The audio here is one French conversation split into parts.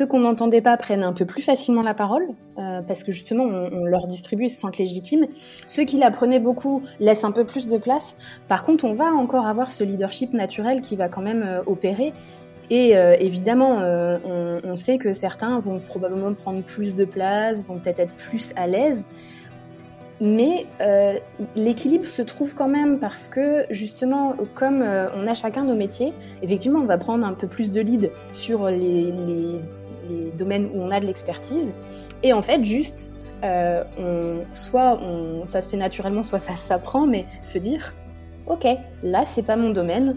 ceux qu'on n'entendait pas prennent un peu plus facilement la parole, euh, parce que justement, on, leur distribue et se sentent légitimes. Ceux qui la prenaient beaucoup laissent un peu plus de place. Par contre, on va encore avoir ce leadership naturel qui va quand même euh, opérer. Et euh, évidemment, on, sait que certains vont probablement prendre plus de place, vont peut-être être plus à l'aise. Mais l'équilibre se trouve quand même parce que justement, comme on a chacun nos métiers, effectivement, on va prendre un peu plus de lead sur les, domaines où on a de l'expertise. Et en fait, juste, euh, soit ça se fait naturellement, soit ça s'apprend, mais se dire, ok, là, c'est pas mon domaine,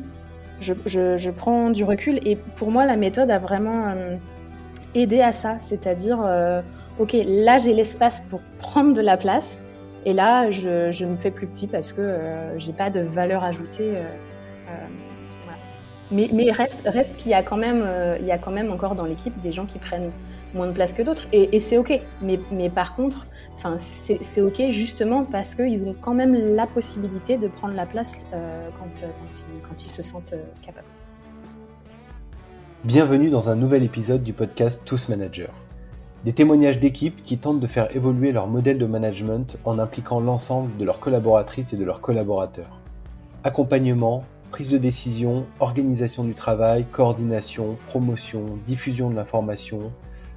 je, je, prends du recul. Et pour moi, la méthode a vraiment aidé à ça, c'est-à-dire, ok, là, j'ai l'espace pour prendre de la place et là, je, me fais plus petit parce que euh, j'ai pas de valeur ajoutée. Euh, euh, mais, mais, reste, qu'il y a quand même, il y a quand même encore dans l'équipe des gens qui prennent moins de place que d'autres, et, c'est ok. Mais, par contre, c'est ok justement parce qu'ils ont quand même la possibilité de prendre la place quand, quand, quand, ils, se sentent capables. Bienvenue dans un nouvel épisode du podcast Tous Managers. Des témoignages d'équipes qui tentent de faire évoluer leur modèle de management en impliquant l'ensemble de leurs collaboratrices et de leurs collaborateurs. Accompagnement, prise de décision, organisation du travail, coordination, promotion, diffusion de l'information,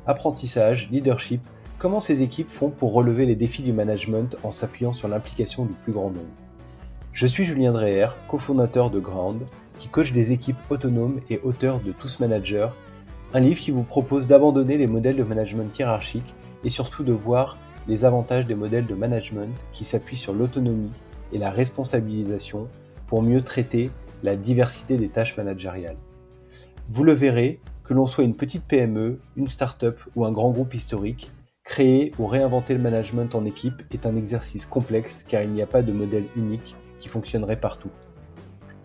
apprentissage, leadership, comment ces équipes font pour relever les défis du management en s'appuyant sur l'implication du plus grand nombre? Je suis Julien Dreher, cofondateur de Ground, qui coach des équipes autonomes et auteur de Tous Managers un livre qui vous propose d'abandonner les modèles de management hiérarchique et surtout de voir les avantages des modèles de management qui s'appuient sur l'autonomie et la responsabilisation pour mieux traiter la diversité des tâches managériales. Vous le verrez, que l'on soit une petite PME, une start-up ou un grand groupe historique, créer ou réinventer le management en équipe est un exercice complexe car il n'y a pas de modèle unique qui fonctionnerait partout.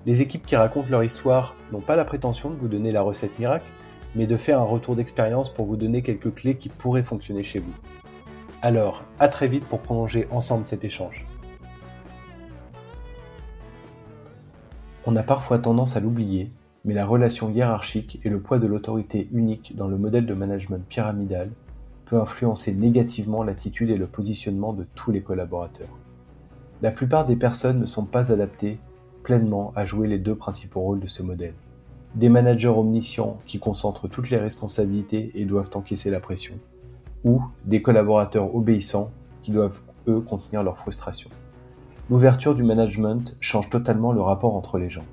Les équipes qui racontent leur histoire n'ont pas la prétention de vous donner la recette miracle, mais de faire un retour d'expérience pour vous donner quelques clés qui pourraient fonctionner chez vous. Alors, à très vite pour prolonger ensemble cet échange. On a parfois tendance à l'oublier, mais la relation hiérarchique et le poids de l'autorité unique dans le modèle de management pyramidal peut influencer négativement l'attitude et le positionnement de tous les collaborateurs. La plupart des personnes ne sont pas adaptées pleinement à jouer les deux principaux rôles de ce modèle des managers omniscients qui concentrent toutes les responsabilités et doivent encaisser la pression, ou des collaborateurs obéissants qui doivent, eux, contenir leur frustration. L'ouverture du management change totalement le rapport entre les gens.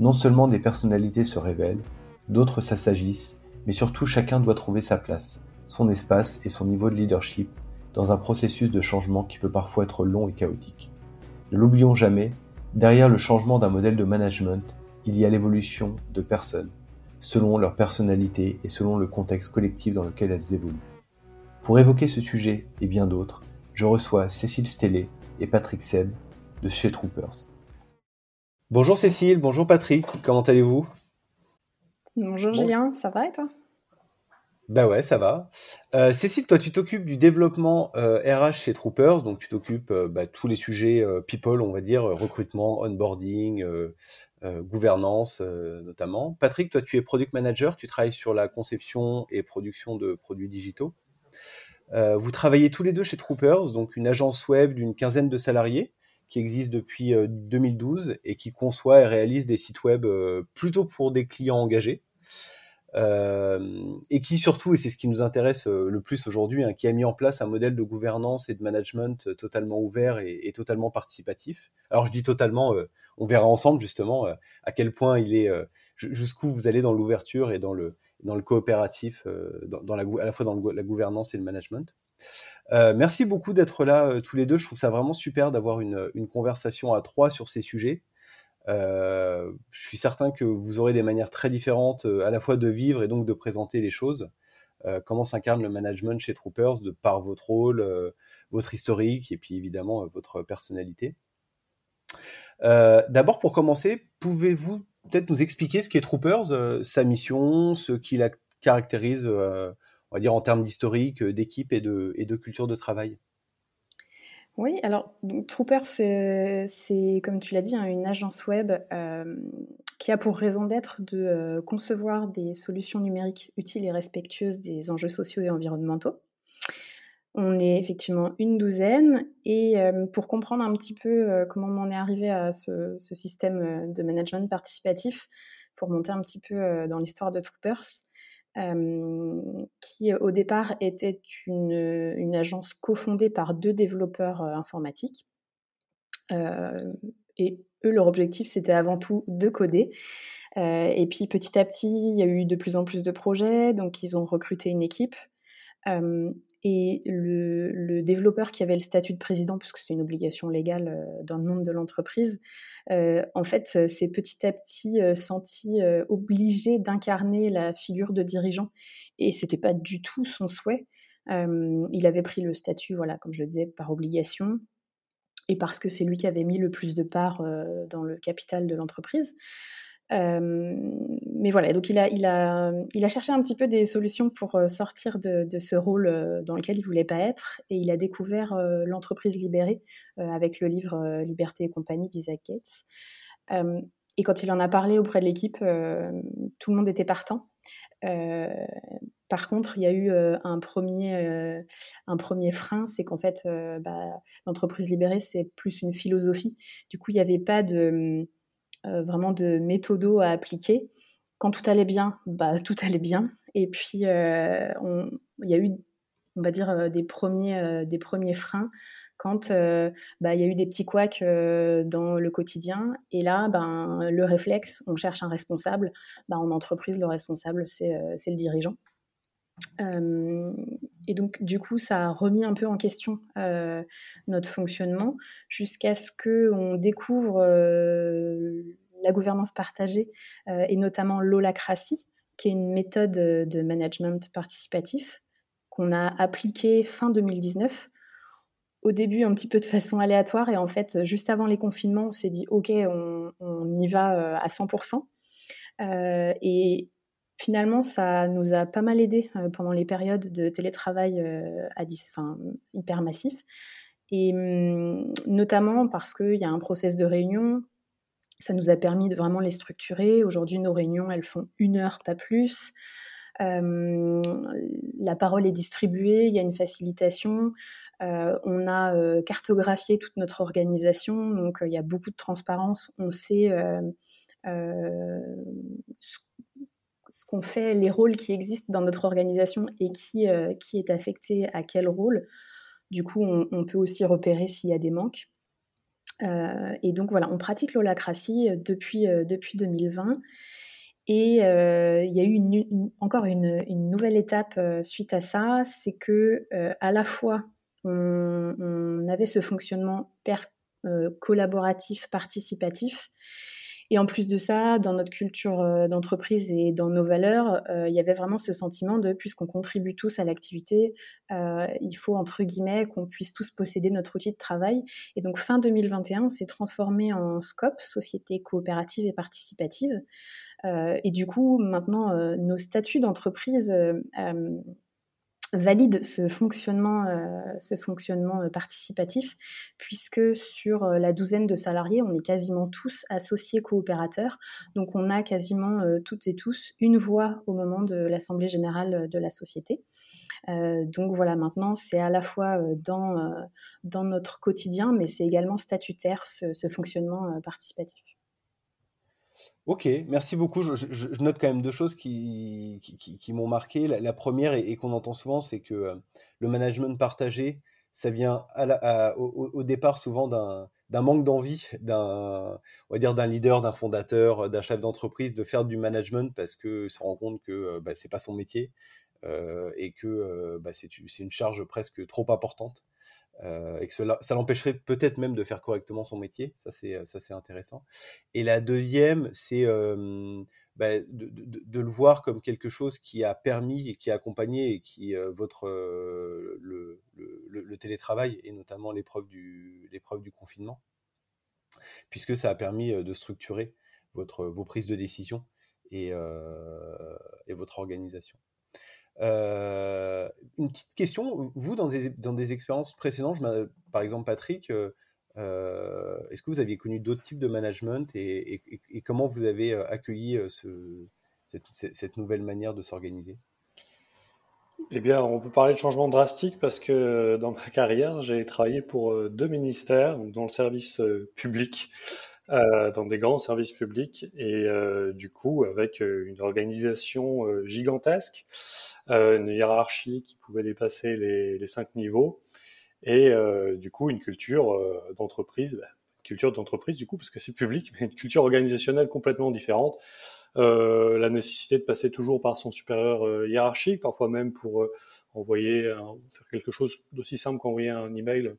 Non seulement des personnalités se révèlent, d'autres s'assagissent, mais surtout chacun doit trouver sa place, son espace et son niveau de leadership dans un processus de changement qui peut parfois être long et chaotique. Ne l'oublions jamais, derrière le changement d'un modèle de management, il y a l'évolution de personnes, selon leur personnalité et selon le contexte collectif dans lequel elles évoluent. Pour évoquer ce sujet et bien d'autres, je reçois Cécile Stellé et Patrick Seb de chez Troopers. Bonjour Cécile, bonjour Patrick, comment allez-vous? Bonjour Julien, ça va et toi? Bah ouais, ça va. Euh, Cécile, toi, tu t'occupes du développement euh, RH chez Troopers, donc tu t'occupes euh, bah, tous les sujets people, on va dire, recrutement, onboarding, gouvernance notamment. Patrick, toi, tu es product manager, tu travailles sur la conception et production de produits digitaux. vous travaillez tous les deux chez Troopers, donc une agence web d'une quinzaine de salariés qui existe depuis 2012 et qui conçoit et réalise des sites web plutôt pour des clients engagés. Euh, et qui surtout, et c'est ce qui nous intéresse euh, le plus aujourd'hui, hein, qui a mis en place un modèle de gouvernance et de management euh, totalement ouvert et, totalement participatif. Alors je dis totalement, on verra ensemble justement à quel point il est, jusqu'où vous allez dans l'ouverture et dans le, dans le coopératif, dans, la, à la fois dans la gouvernance et le management. Merci beaucoup d'être là tous les deux. Je trouve ça vraiment super d'avoir une, conversation à trois sur ces sujets. Euh, je suis certain que vous aurez des manières très différentes euh, à la fois de vivre et donc de présenter les choses. Euh, comment s'incarne le management chez Troopers de par votre rôle, votre historique et puis évidemment votre personnalité? D'abord, pour commencer, pouvez-vous peut-être nous expliquer ce qu'est Troopers, sa mission, ce qui la caractérise, on va dire en termes d'historique, d'équipe et de, culture de travail Oui, alors Trooper, c'est comme tu l'as dit, hein, une agence web euh, qui a pour raison d'être de euh, concevoir des solutions numériques utiles et respectueuses des enjeux sociaux et environnementaux. On est effectivement une douzaine et euh, pour comprendre un petit peu comment on en est arrivé à ce, système de management participatif, pour monter un petit peu dans l'histoire de Troopers, qui au départ était une, agence cofondée par deux développeurs informatiques. et eux, leur objectif, c'était avant tout de coder. et puis petit à petit, il y a eu de plus en plus de projets, donc ils ont recruté une équipe et le, développeur qui avait le statut de président, puisque c'est une obligation légale dans le monde de l'entreprise, en fait, s'est petit à petit senti obligé d'incarner la figure de dirigeant. Et c'était pas du tout son souhait. il avait pris le statut, voilà, comme je le disais, par obligation et parce que c'est lui qui avait mis le plus de parts dans le capital de l'entreprise mais voilà, donc il a, cherché un petit peu des solutions pour sortir de, ce rôle dans lequel il voulait pas être, et il a découvert l'entreprise libérée avec le livre Liberté et compagnie d'Isaac Gates. et quand il en a parlé auprès de l'équipe, tout le monde était partant. par contre, il y a eu un, premier, frein, c'est qu'en fait, bah, l'entreprise libérée, c'est plus une philosophie. Du coup, il n'y avait pas de euh, vraiment de méthodos à appliquer. Quand tout allait bien, bah, tout allait bien. Et puis, euh, il y a eu, on va dire, euh, des premiers, des premiers freins quand bah, il y a eu des petits couacs dans le quotidien. Et là, ben, le réflexe, on cherche un responsable. Ben, en entreprise, le responsable, c'est le dirigeant et donc, du coup, ça a remis un peu en question notre fonctionnement jusqu'à ce qu'on découvre la gouvernance partagée et notamment l'holacratie, qui est une méthode de management participatif qu'on a appliquée fin 2019. Au début, un petit peu de façon aléatoire, et en fait, juste avant les confinements, on s'est dit OK, on, on y va à 100%. et finalement, ça nous a pas mal aidé euh, pendant les périodes de télétravail euh, hyper massif. Et hum, notamment parce qu'il y a un process de réunion, ça nous a permis de vraiment les structurer. Aujourd'hui, nos réunions, elles font une heure, pas plus. Euh, la parole est distribuée, il y a une facilitation. on a cartographié toute notre organisation, donc il y a beaucoup de transparence. On sait ce qu'on fait, les rôles qui existent dans notre organisation et qui, euh, qui est affecté à quel rôle. Du coup, on, peut aussi repérer s'il y a des manques. Euh, et donc voilà, on pratique l'holacratie euh, depuis, depuis 2020. Et il y a eu encore une, nouvelle étape suite à ça, c'est que à la fois on, on, avait ce fonctionnement collaboratif, participatif, et en plus de ça, dans notre culture euh, d'entreprise et dans nos valeurs, euh, il y avait vraiment ce sentiment de, puisqu'on contribue tous à l'activité, euh, il faut, entre guillemets, qu'on puisse tous posséder notre outil de travail. Et donc, fin 2021, on s'est transformé en SCOP, Société coopérative et participative. et du coup, maintenant, nos statuts d'entreprise valide ce fonctionnement, euh, euh, participatif, puisque sur euh, la douzaine de salariés, on est quasiment tous associés coopérateurs. Donc on a quasiment toutes et tous une voix au moment de l'Assemblée générale de la société. donc voilà, maintenant c'est à la fois dans notre quotidien, mais c'est également statutaire ce fonctionnement participatif. Ok, merci beaucoup. Je, note quand même deux choses qui, m'ont marqué. La, première, et, qu'on entend souvent, c'est que euh, le management partagé, ça vient au, départ souvent d'un manque d'envie, d'un on va dire d'un leader, d'un fondateur, d'un chef d'entreprise de faire du management parce que se rend compte que euh, bah, c'est pas son métier euh, et que bah, c'est une charge presque trop importante. Euh, et que cela, ça l'empêcherait peut-être même de faire correctement son métier. Ça, c'est, c'est intéressant. Et la deuxième, c'est bah, de, le voir comme quelque chose qui a permis et qui a accompagné et qui, euh, votre, euh, le, le, télétravail et notamment l'épreuve du, du confinement, puisque ça a permis de structurer votre, vos prises de décision et, et votre organisation. Une petite question, vous, dans des, expériences précédentes, par exemple Patrick, est-ce que vous aviez connu d'autres types de management et, comment vous avez accueilli ce, cette, nouvelle manière de s'organiser? Eh bien, on peut parler de changement drastique parce que dans ma carrière, j'ai travaillé pour deux ministères, dans le service public, dans des grands services publics, et du coup, avec une organisation gigantesque, une hiérarchie qui pouvait dépasser les, les cinq niveaux, et du coup, une culture d'entreprise, bah, culture d'entreprise du coup, parce que c'est public, mais une culture organisationnelle complètement différente. Euh, la nécessité de passer toujours par son supérieur euh, hiérarchique, parfois même pour euh, envoyer faire quelque chose d'aussi simple qu'envoyer un email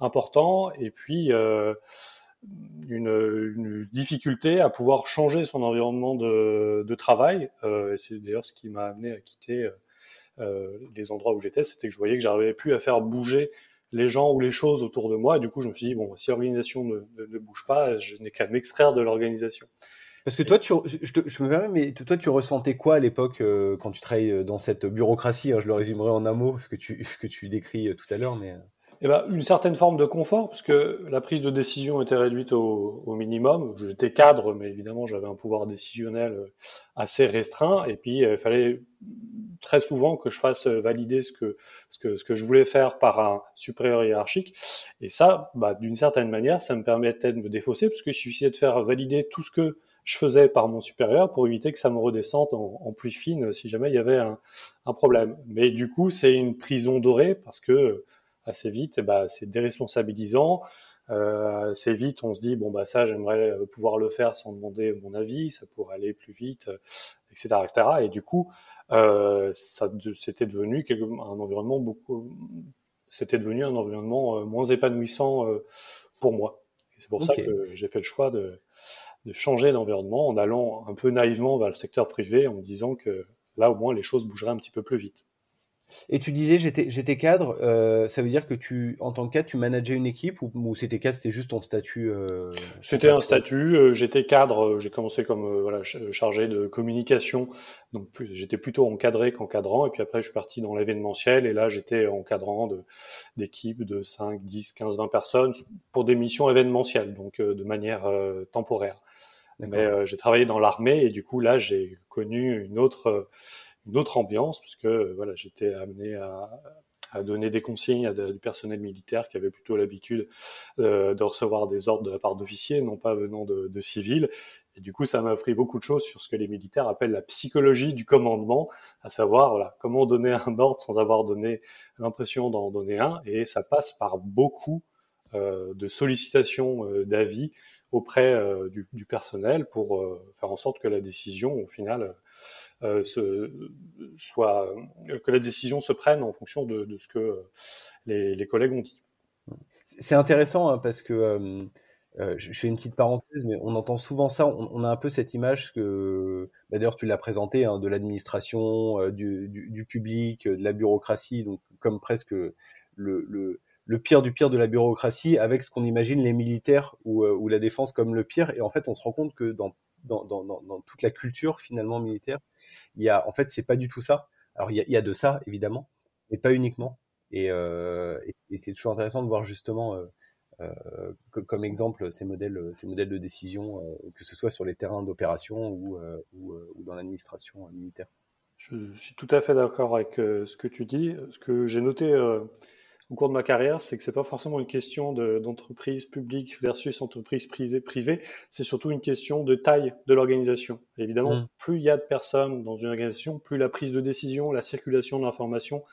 important, et puis une, difficulté à pouvoir changer son environnement de, travail. c'est d'ailleurs ce qui m'a amené à quitter les endroits où j'étais, c'était que je voyais que j'arrivais plus à faire bouger les gens ou les choses autour de moi. Et du coup, je me suis dit, bon, si l'organisation ne, bouge pas, je n'ai qu'à m'extraire de l'organisation. Parce que toi, tu, je, me permets, mais toi, tu ressentais quoi à l'époque euh, quand tu travaillais euh, dans cette bureaucratie hein, Je le résumerai en un mot, ce que tu, ce que tu décris euh, tout à l'heure, mais. Eh ben, une certaine forme de confort, parce que la prise de décision était réduite au, minimum. J'étais cadre, mais évidemment, j'avais un pouvoir décisionnel assez restreint. Et puis, il fallait très souvent que je fasse valider ce que, ce que, ce que je voulais faire par un supérieur hiérarchique. Et ça, bah, d'une certaine manière, ça me permettait de me défausser, parce qu'il suffisait de faire valider tout ce que je faisais par mon supérieur pour éviter que ça me redescende en, en fine si jamais il y avait un problème. Mais du coup, c'est une prison dorée parce que assez vite, bah, c'est déresponsabilisant. Euh, assez vite, on se dit bon bah ça, j'aimerais pouvoir le faire sans demander mon avis, ça pourrait aller plus vite, etc., etc. Et du coup, euh, ça c'était devenu un environnement beaucoup, c'était devenu un environnement euh, moins épanouissant euh, pour moi. C'est pour ça que j'ai fait le choix de de changer d'environnement en allant un peu naïvement vers le secteur privé en me disant que là au moins les choses bougeraient un petit peu plus vite. Et tu disais j'étais cadre, euh, ça veut dire que tu en tant que cadre tu manageais une équipe ou, c'était cadre c'était juste ton statut euh, C'était un statut, euh, j'étais cadre, j'ai commencé comme voilà chargé de communication, donc j'étais plutôt encadré qu'encadrant et puis après je suis parti dans l'événementiel et là j'étais encadrant de d'équipes de 5, 10, 15, 20 personnes pour des missions événementielles donc de manière temporaire. Mais j'ai travaillé dans l'armée et du coup là j'ai connu une autre une autre ambiance, puisque voilà, j'étais amené à, donner des consignes à du personnel militaire qui avait plutôt l'habitude euh, de recevoir des ordres de la part d'officiers, non pas venant de, civils. Et du coup, ça m'a appris beaucoup de choses sur ce que les militaires appellent la psychologie du commandement, à savoir voilà, comment donner un ordre sans avoir donné l'impression d'en donner un. Et ça passe par beaucoup euh, de sollicitations euh, d'avis auprès euh, du, personnel pour euh, faire en sorte que la décision, au final, euh, soit que la décision se prenne en fonction de, ce que les, collègues ont dit. C'est intéressant hein, parce que euh, euh, je fais une petite parenthèse, mais on entend souvent ça. On, a un peu cette image que, bah, d'ailleurs, tu l'as présenté, hein, de l'administration, du, public, de la bureaucratie, donc comme presque le, pire du pire de la bureaucratie, avec ce qu'on imagine les militaires ou, la défense comme le pire. Et en fait, on se rend compte que dans, dans, toute la culture finalement militaire. Il y a, en fait, c'est pas du tout ça. Alors il y a, de ça évidemment, mais pas uniquement. Et, euh, c'est toujours intéressant de voir justement euh, euh, comme exemple ces modèles, ces modèles de décision, que ce soit sur les terrains d'opération ou, ou, ou, dans l'administration militaire. Je suis tout à fait d'accord avec ce que tu dis. Ce que j'ai noté au cours de ma carrière, c'est que c'est pas forcément une question d'entreprise publique versus entreprise privée, c'est surtout une question de taille de l'organisation. Évidemment, mmh. plus il y a de personnes dans une organisation, plus la prise de décision, la circulation de l'information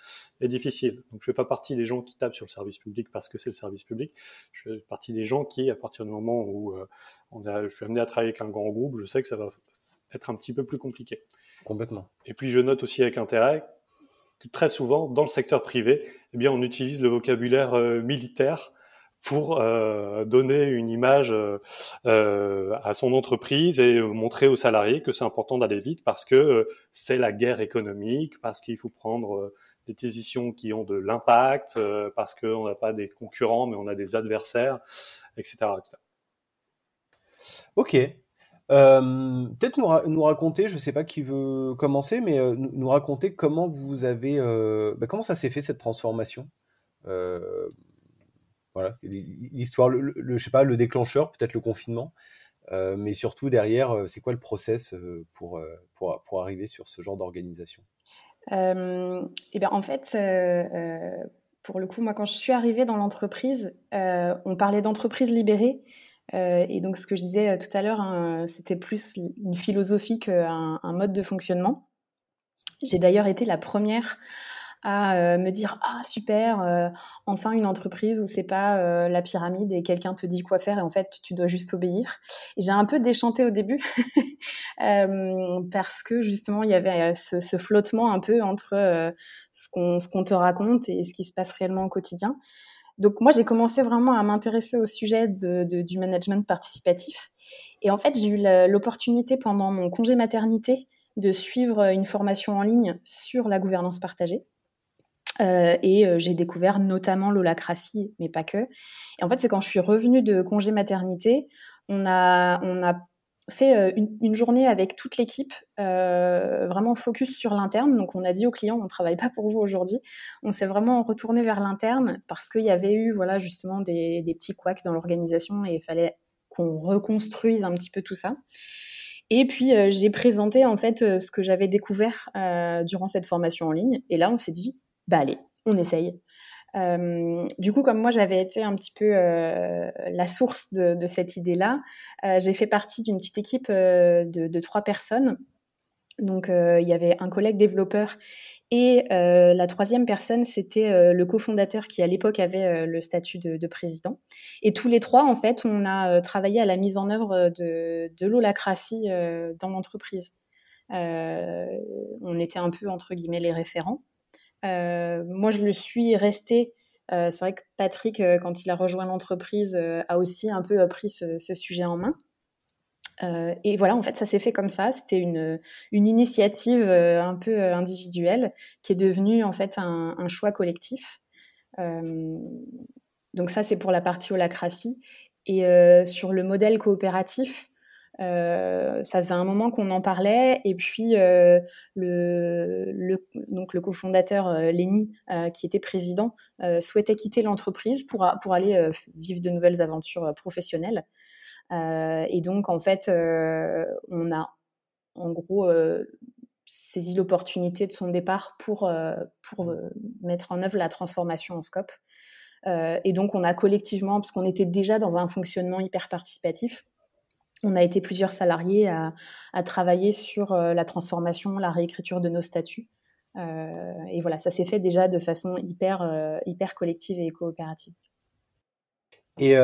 est difficile. Donc je fais pas partie des gens qui tapent sur le service public parce que c'est le service public. Je fais partie des gens qui, à partir du moment où euh, on a, je suis amené à travailler avec un grand groupe, je sais que ça va être un petit peu plus compliqué. Complètement. Et puis je note aussi avec intérêt très souvent, dans le secteur privé, eh bien, on utilise le vocabulaire euh, militaire pour euh, donner une image euh, à son entreprise et montrer aux salariés que c'est important d'aller vite parce que c'est la guerre économique, parce qu'il faut prendre des décisions qui ont de l'impact, parce qu'on n'a pas des concurrents mais on a des adversaires, etc. etc. Ok. Peut-être nous, raconter, je ne sais pas qui veut commencer, mais nous raconter comment vous avez, bah, comment ça s'est fait cette transformation. voilà, l'histoire, le, je sais pas, le déclencheur, peut-être le confinement, mais surtout derrière, c'est quoi le process pour, pour, pour arriver sur ce genre d'organisation? Euh, et bien, en fait, euh, euh, pour le coup, moi, quand je suis arrivée dans l'entreprise, on parlait d'entreprise libérée. Et donc, ce que je disais tout à l'heure, hein, c'était plus une philosophie qu'un un mode de fonctionnement. J'ai d'ailleurs été la première à euh, me dire ah super euh, enfin une entreprise où c'est pas euh, la pyramide et quelqu'un te dit quoi faire et en fait tu dois juste obéir j'ai un peu déchanté au début parce que justement il y avait ce, flottement un peu entre ce qu'on te raconte et ce qui se passe réellement au quotidien donc moi j'ai commencé vraiment à m'intéresser au sujet du management participatif et en fait j'ai eu l'opportunité pendant mon congé maternité de suivre une formation en ligne sur la gouvernance partagée euh, et euh, j'ai découvert notamment l'holacratie, mais pas que. Et en fait, c'est quand je suis revenue de congé maternité, on a fait euh, une, journée avec toute l'équipe, vraiment focus sur l'interne. Donc, on a dit aux clients, on ne travaille pas pour vous aujourd'hui. On s'est vraiment retourné vers l'interne parce qu'il y avait eu, voilà, justement, des, petits couacs dans l'organisation et il fallait qu'on reconstruise un petit peu tout ça. Et puis, j'ai présenté, en fait, ce que j'avais découvert durant cette formation en ligne. Et là, on s'est dit, bah allez, on essaye. Euh, du coup, comme moi, j'avais été un petit peu euh, la source de, cette idée-là, euh, j'ai fait partie d'une petite équipe de, trois personnes. Donc, il y avait un collègue développeur et la troisième personne, c'était le cofondateur qui, à l'époque, avait le statut de, président. Et tous les trois, en fait, on a travaillé à la mise en œuvre de, l'holacratie dans l'entreprise. on était un peu, entre guillemets, les référents. Euh, moi, je le suis resté. Euh, c'est vrai que Patrick, euh, quand il a rejoint l'entreprise, a aussi un peu pris ce, sujet en main. et voilà, en fait, ça s'est fait comme ça. C'était une, initiative un peu individuelle qui est devenue en fait un, un choix collectif. donc ça, c'est pour la partie holacratie. Et sur le modèle coopératif, euh, ça faisait un moment qu'on en parlait et puis euh, le, donc le cofondateur euh, Lenny, qui était président, souhaitait quitter l'entreprise pour, pour aller vivre de nouvelles aventures professionnelles. et donc en fait, on a en gros saisi l'opportunité de son départ pour, pour mettre en œuvre la transformation en scope. et donc on a collectivement, parce qu'on était déjà dans un fonctionnement hyper participatif, on a été plusieurs salariés à, travailler sur euh, la transformation, la réécriture de nos statuts. Euh, et voilà, ça s'est fait déjà de façon hyper, euh, collective et coopérative. Et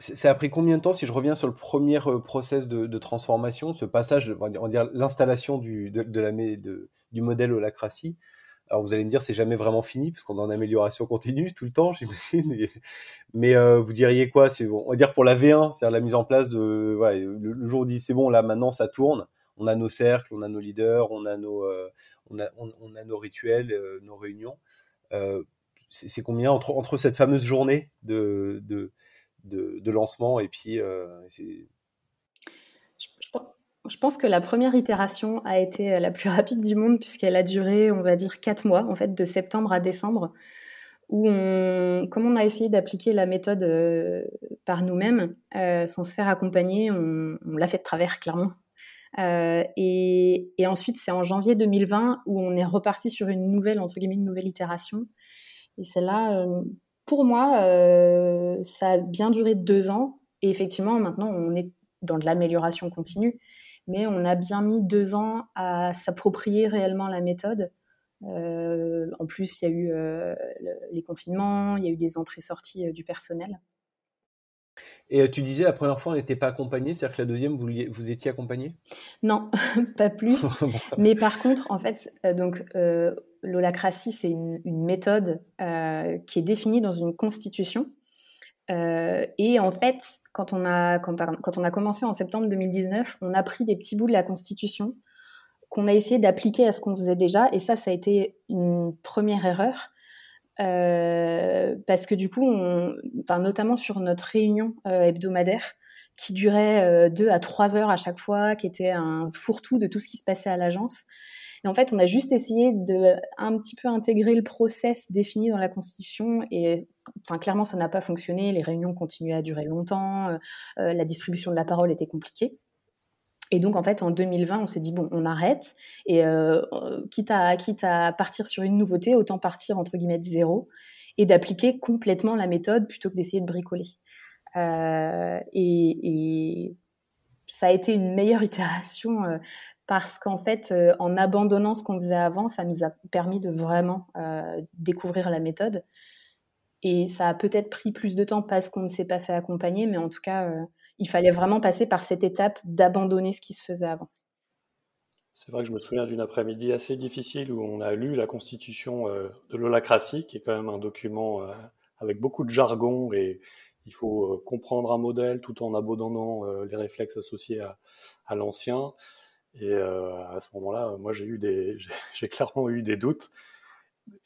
ça a pris combien de temps, si je reviens sur le premier process de, transformation, ce passage, on va dire l'installation du, modèle alors vous allez me dire, c'est jamais vraiment fini parce qu'on est en amélioration continue tout le temps, j'imagine. Mais euh, vous diriez quoi? C'est on va dire pour la V1, c'est-à-dire la mise en place de le, jour où on dit c'est bon, là maintenant ça tourne. On a nos cercles, on a nos leaders, on a nos euh, on, a, on, a nos rituels, euh, nos réunions. c'est combien entre, entre cette fameuse journée de, de, de lancement et puis je pense que la première itération a été euh, la plus rapide du monde puisqu'elle a duré, on va dire, quatre mois, en fait, de septembre à décembre, où comme on a essayé d'appliquer la méthode euh, par nous-mêmes, euh, sans se faire accompagner, on, l'a fait de travers, clairement. et, ensuite, c'est en janvier 2020 où on est reparti sur une nouvelle, entre guillemets, une nouvelle itération. Et celle-là, pour moi, ça a bien duré deux ans. Et effectivement, maintenant, on est dans de l'amélioration continue mais on a bien mis deux ans à s'approprier réellement la méthode. Euh, en plus, il y a eu euh, les confinements, il y a eu des entrées-sorties euh, du personnel. Et tu disais la première fois on n'était pas accompagné, c'est-à-dire que la deuxième vous, vous étiez accompagné Non, pas plus. Mais par contre, en fait, donc l'holacratie c'est une, une, méthode qui est définie dans une constitution. Et en fait, quand on, a, quand, on a commencé en septembre 2019, on a pris des petits bouts de la Constitution qu'on a essayé d'appliquer à ce qu'on faisait déjà. Et ça, ça a été une première erreur. Euh, parce que du coup, on, notamment sur notre réunion euh, hebdomadaire, qui durait deux à trois heures à chaque fois, qui était un fourre-tout de tout ce qui se passait à l'agence. Et en fait, on a juste essayé de un petit peu intégrer le process défini dans la Constitution. Et enfin, clairement, ça n'a pas fonctionné. Les réunions continuaient à durer longtemps. Euh, euh, la distribution de la parole était compliquée. Et donc, en fait, en 2020, on s'est dit, bon, on arrête. Et euh, quitte, à, quitte à partir sur une nouveauté, autant partir, entre guillemets, de zéro et d'appliquer complètement la méthode plutôt que d'essayer de bricoler. et, ça a été une meilleure itération parce qu'en fait, en abandonnant ce qu'on faisait avant, ça nous a permis de vraiment découvrir la méthode. Et ça a peut-être pris plus de temps parce qu'on ne s'est pas fait accompagner, mais en tout cas, euh, il fallait vraiment passer par cette étape d'abandonner ce qui se faisait avant. C'est vrai que je me souviens d'une après-midi assez difficile où on a lu la constitution de l'holacratie, qui est quand même un document avec beaucoup de jargon et il faut comprendre un modèle tout en abandonnant les réflexes associés à, l'ancien. Et euh, à ce moment-là, moi, j'ai clairement eu des doutes.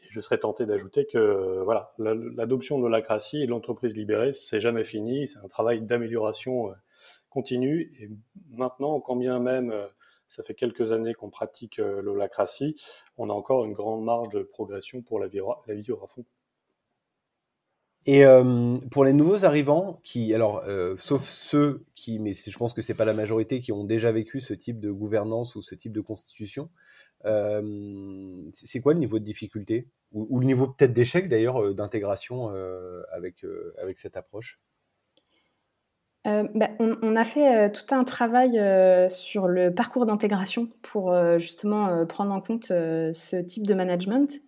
Je serais tenté d'ajouter que voilà, l'adoption de l'holacratie et de l'entreprise libérée, c'est jamais fini. C'est un travail d'amélioration euh, continue. Et maintenant, quand bien même euh, ça fait quelques années qu'on pratique l'holacratie, on a encore une grande marge de progression pour la vivre, la vivre à fond. Et euh, pour les nouveaux arrivants, qui, alors, euh, sauf ceux qui, mais je pense que c'est pas la majorité, qui ont déjà vécu ce type de gouvernance ou ce type de constitution, euh, c'est quoi le niveau de difficulté? Ou, le niveau peut-être d'échec d'ailleurs d'intégration avec avec cette approche? Bah, on, a fait tout un travail sur le parcours d'intégration pour justement prendre en compte ce type de management.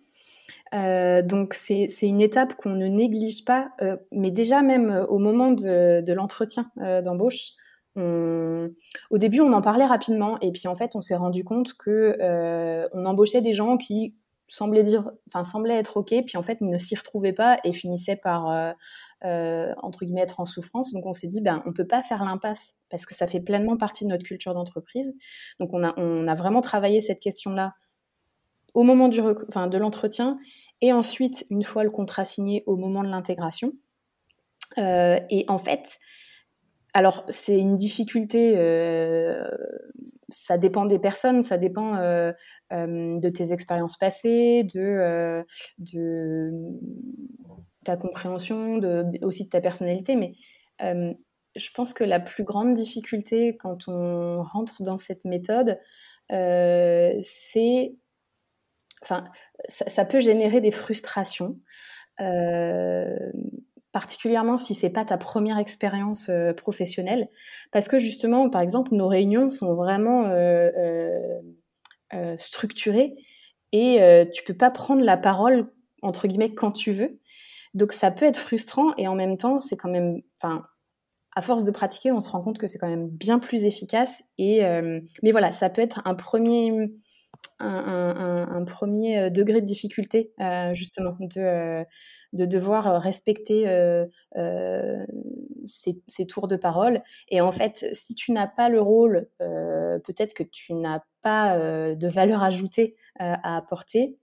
Euh, donc c'est une étape qu'on ne néglige pas, euh, mais déjà même euh, au moment de, de l'entretien d'embauche, au début on en parlait rapidement et puis en fait on s'est rendu compte que on embauchait des gens qui semblaient dire, enfin semblaient être ok, puis en fait ne s'y retrouvaient pas et finissaient par entre guillemets être en souffrance. Donc on s'est dit ben on peut pas faire l'impasse parce que ça fait pleinement partie de notre culture d'entreprise. Donc on a on a vraiment travaillé cette question là au moment du enfin, de l'entretien et ensuite, une fois le contrat signé, au moment de l'intégration. Euh, et en fait, alors c'est une difficulté, euh, ça dépend des personnes, ça dépend euh, de tes expériences passées, de, de ta compréhension, de, aussi de ta personnalité, mais je pense que la plus grande difficulté quand on rentre dans cette méthode, c'est enfin, ça, peut générer des frustrations, euh, particulièrement si c'est pas ta première expérience euh, professionnelle, parce que justement, par exemple, nos réunions sont vraiment euh, structurées et tu peux pas prendre la parole entre guillemets quand tu veux. Donc ça peut être frustrant et en même temps, c'est quand même, enfin, à force de pratiquer, on se rend compte que c'est quand même bien plus efficace. Et mais voilà, ça peut être un premier un, premier euh, degré de difficulté, euh, justement, de, euh, de devoir respecter ces, tours de parole. Et en fait, si tu n'as pas le rôle, peut-être que tu n'as pas de valeur ajoutée à apporter.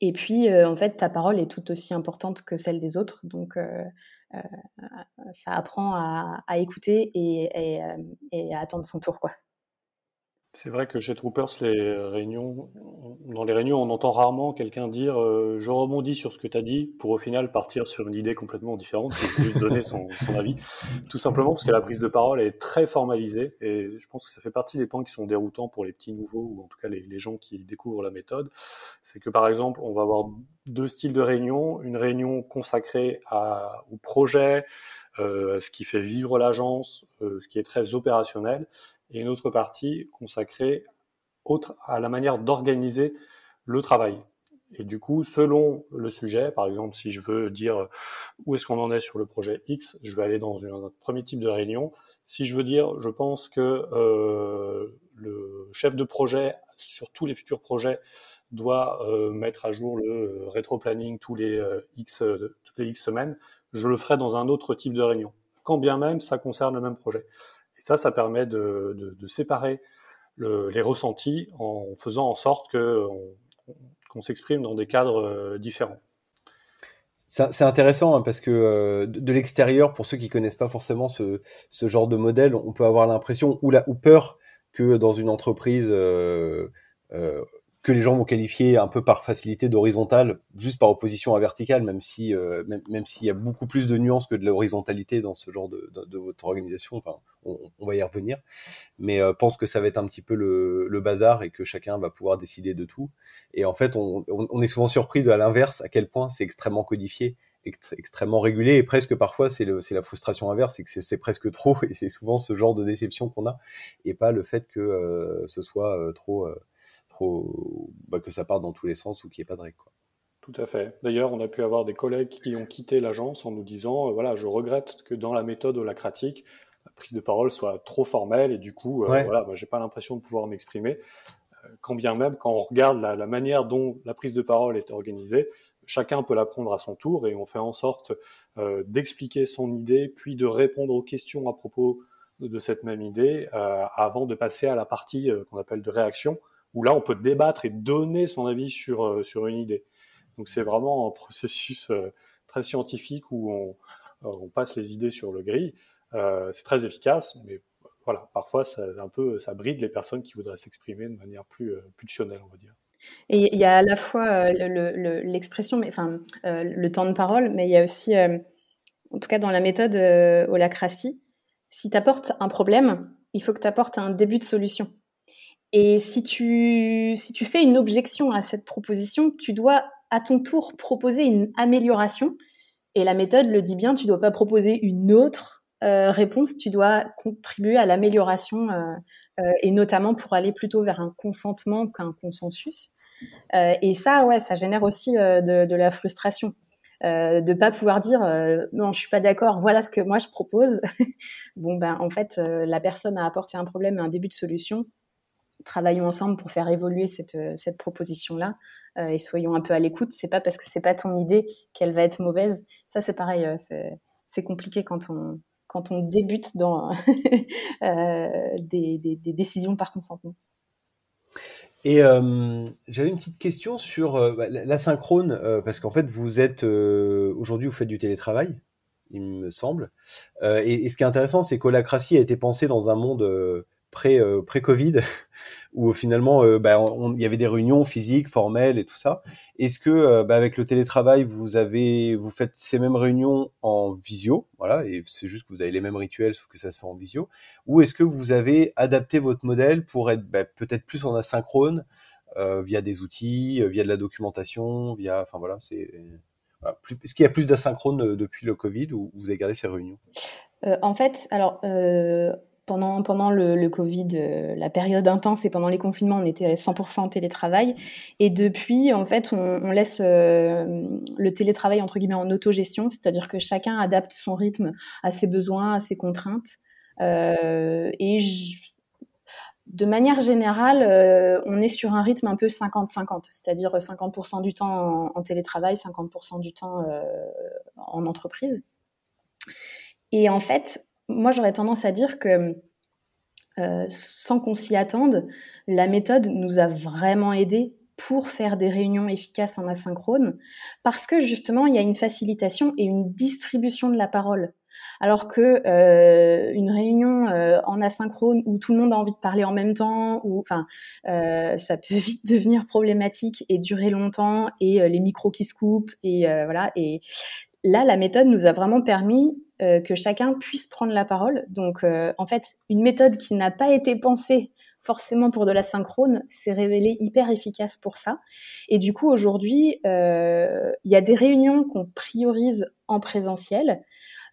Et puis, en fait, ta parole est tout aussi importante que celle des autres. Donc, ça apprend à, écouter et, et, à attendre son tour, quoi. C'est vrai que chez Troopers, les réunions, dans les réunions, on entend rarement quelqu'un dire euh, je rebondis sur ce que tu as dit pour au final partir sur une idée complètement différente, juste donner son, son, avis. Tout simplement parce que la prise de parole est très formalisée et je pense que ça fait partie des points qui sont déroutants pour les petits nouveaux ou en tout cas les, les gens qui découvrent la méthode. C'est que par exemple, on va avoir deux styles de réunion. Une réunion consacrée à, au projet, euh, ce qui fait vivre l'agence, euh, ce qui est très opérationnel et une autre partie consacrée à la manière d'organiser le travail. Et du coup, selon le sujet, par exemple, si je veux dire où est-ce qu'on en est sur le projet X, je vais aller dans un premier type de réunion. Si je veux dire, je pense que euh, le chef de projet sur tous les futurs projets doit euh, mettre à jour le rétro-planning tous les euh, X toutes les X semaines, je le ferai dans un autre type de réunion, quand bien même ça concerne le même projet. Ça, ça permet de, de, séparer le, les ressentis en faisant en sorte qu'on s'exprime dans des cadres euh, différents. c'est intéressant hein, parce que euh, de, l'extérieur, pour ceux qui connaissent pas forcément ce, ce genre de modèle, on peut avoir l'impression ou, la, ou peur que dans une entreprise euh, que les gens vont qualifier un peu par facilité d'horizontale, juste par opposition à verticale, même si euh, même, même s'il y a beaucoup plus de nuances que de l'horizontalité dans ce genre de, de, votre organisation. Enfin, on, on, va y revenir, mais euh, pense que ça va être un petit peu le, le, bazar et que chacun va pouvoir décider de tout. Et en fait, on, on est souvent surpris de à l'inverse à quel point c'est extrêmement codifié extrêmement régulé et presque parfois c'est la frustration inverse, c'est que c'est presque trop et c'est souvent ce genre de déception qu'on a et pas le fait que euh, ce soit euh, trop bah, que ça parte dans tous les sens ou qu'il n'y ait pas de règles. Quoi. Tout à fait. D'ailleurs, on a pu avoir des collègues qui ont quitté l'agence en nous disant, euh, voilà, je regrette que dans la méthode holacratique, la prise de parole soit trop formelle et du coup, euh, voilà, bah, j'ai pas l'impression de pouvoir m'exprimer. Euh, quand bien même, quand on regarde la, la, manière dont la prise de parole est organisée, chacun peut la prendre à son tour et on fait en sorte euh, d'expliquer son idée, puis de répondre aux questions à propos de cette même idée avant de passer à la partie qu'on appelle de réaction, où là on peut débattre et donner son avis sur, euh, sur une idée. Donc c'est vraiment un processus euh, très scientifique où on, euh, on passe les idées sur le gris. c'est très efficace, mais voilà, parfois ça, un peu, ça bride les personnes qui voudraient s'exprimer de manière plus pulsionnelle, on va dire. Et il y a à la fois l'expression, le, enfin le temps de parole, mais il y a aussi, en tout cas dans la méthode holacratie, si tu apportes un problème, il faut que tu apportes un début de solution. Et si tu, si tu fais une objection à cette proposition, tu dois à ton tour proposer une amélioration. Et la méthode le dit bien, tu ne dois pas proposer une autre euh, réponse, tu dois contribuer à l'amélioration euh, euh, et notamment pour aller plutôt vers un consentement qu'un consensus. Et ça, ouais, ça génère aussi de, de, la frustration. Euh, de pas pouvoir dire non, je suis pas d'accord, voilà ce que moi je propose. bon ben en fait, la personne a apporté un problème et un début de solution travaillons ensemble pour faire évoluer cette, euh, cette proposition-là euh, et soyons un peu à l'écoute. C'est pas parce que c'est pas ton idée qu'elle va être mauvaise. Ça, c'est pareil, euh, c'est compliqué quand on, quand on débute dans des, des, décisions par consentement. Et j'avais une petite question sur bah, l'asynchrone, parce qu'en fait, vous êtes aujourd'hui, vous faites du télétravail, il me semble. Et, ce qui est intéressant, c'est qu'Holacracy a été pensé dans un monde euh, pré Covid où finalement euh, bah, il y avait des réunions physiques formelles et tout ça. Est-ce que euh, bah, avec le télétravail vous avez vous faites ces mêmes réunions en visio, voilà, et c'est juste que vous avez les mêmes rituels sauf que ça se fait en visio, ou est-ce que vous avez adapté votre modèle pour être bah, peut-être plus en asynchrone via des outils, via de la documentation, via, enfin voilà, c'est voilà, est-ce qu'il y a plus d'asynchrone depuis le Covid ou vous avez gardé ces réunions? En fait, alors pendant, pendant le, Covid, euh, la période intense et pendant les confinements, on était à 100% en télétravail. Et depuis, en fait, on, laisse euh, le télétravail, entre guillemets, en autogestion, c'est-à-dire que chacun adapte son rythme à ses besoins, à ses contraintes. Euh, et de manière générale, on est sur un rythme un peu 50-50, c'est-à-dire 50% du temps en, en télétravail, 50% du temps en entreprise. Et en fait, moi, j'aurais tendance à dire que euh, sans qu'on s'y attende, la méthode nous a vraiment aidés pour faire des réunions efficaces en asynchrone, parce que justement, il y a une facilitation et une distribution de la parole. Alors que euh, une réunion euh, en asynchrone où tout le monde a envie de parler en même temps, ou enfin, ça peut vite devenir problématique et durer longtemps, et les micros qui se coupent, et voilà. Et là, la méthode nous a vraiment permis euh, que chacun puisse prendre la parole. Donc, euh, en fait, une méthode qui n'a pas été pensée forcément pour de la synchrone s'est révélée hyper efficace pour ça. Et du coup, aujourd'hui, euh, il y a des réunions qu'on priorise en présentiel,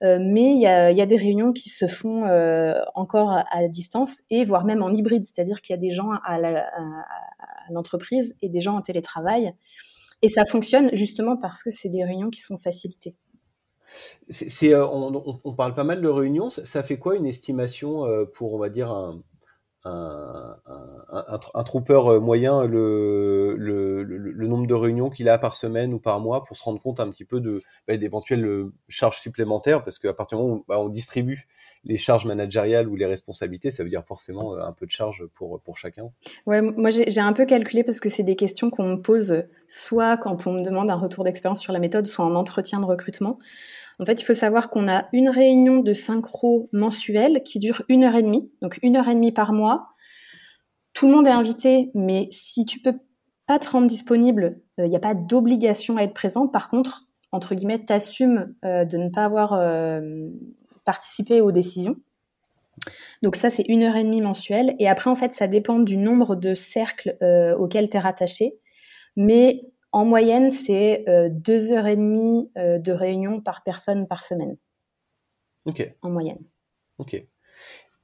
mais il y a, des réunions qui se font encore à, distance et voire même en hybride, c'est-à-dire qu'il y a des gens à l'entreprise et des gens en télétravail. Et ça fonctionne justement parce que c'est des réunions qui sont facilitées. Euh, on, parle pas mal de réunions. Ça, fait quoi une estimation euh, pour, on va dire, un, un, trooper euh, moyen, le, le nombre de réunions qu'il a par semaine ou par mois pour se rendre compte un petit peu de bah, d'éventuelles charges supplémentaires? Parce qu'à partir du moment où bah, on distribue les charges managériales ou les responsabilités, ça veut dire forcément un peu de charge pour, pour chacun. Ouais, moi j'ai un peu calculé parce que c'est des questions qu'on me pose soit quand on me demande un retour d'expérience sur la méthode, soit en entretien de recrutement. En fait, il faut savoir qu'on a une réunion de synchro mensuelle qui dure une heure et demie, donc une heure et demie par mois. Tout le monde est invité, mais si tu peux pas te rendre disponible, il n'y a pas d'obligation à être présent. Par contre, entre guillemets, t'assumes euh, de ne pas avoir euh, participé aux décisions. Donc ça, c'est une heure et demie mensuelle. Et après, en fait, ça dépend du nombre de cercles euh, auxquels tu es rattaché. Mais en moyenne, c'est deux heures et demie de réunion par personne par semaine. Ok. En moyenne. Ok.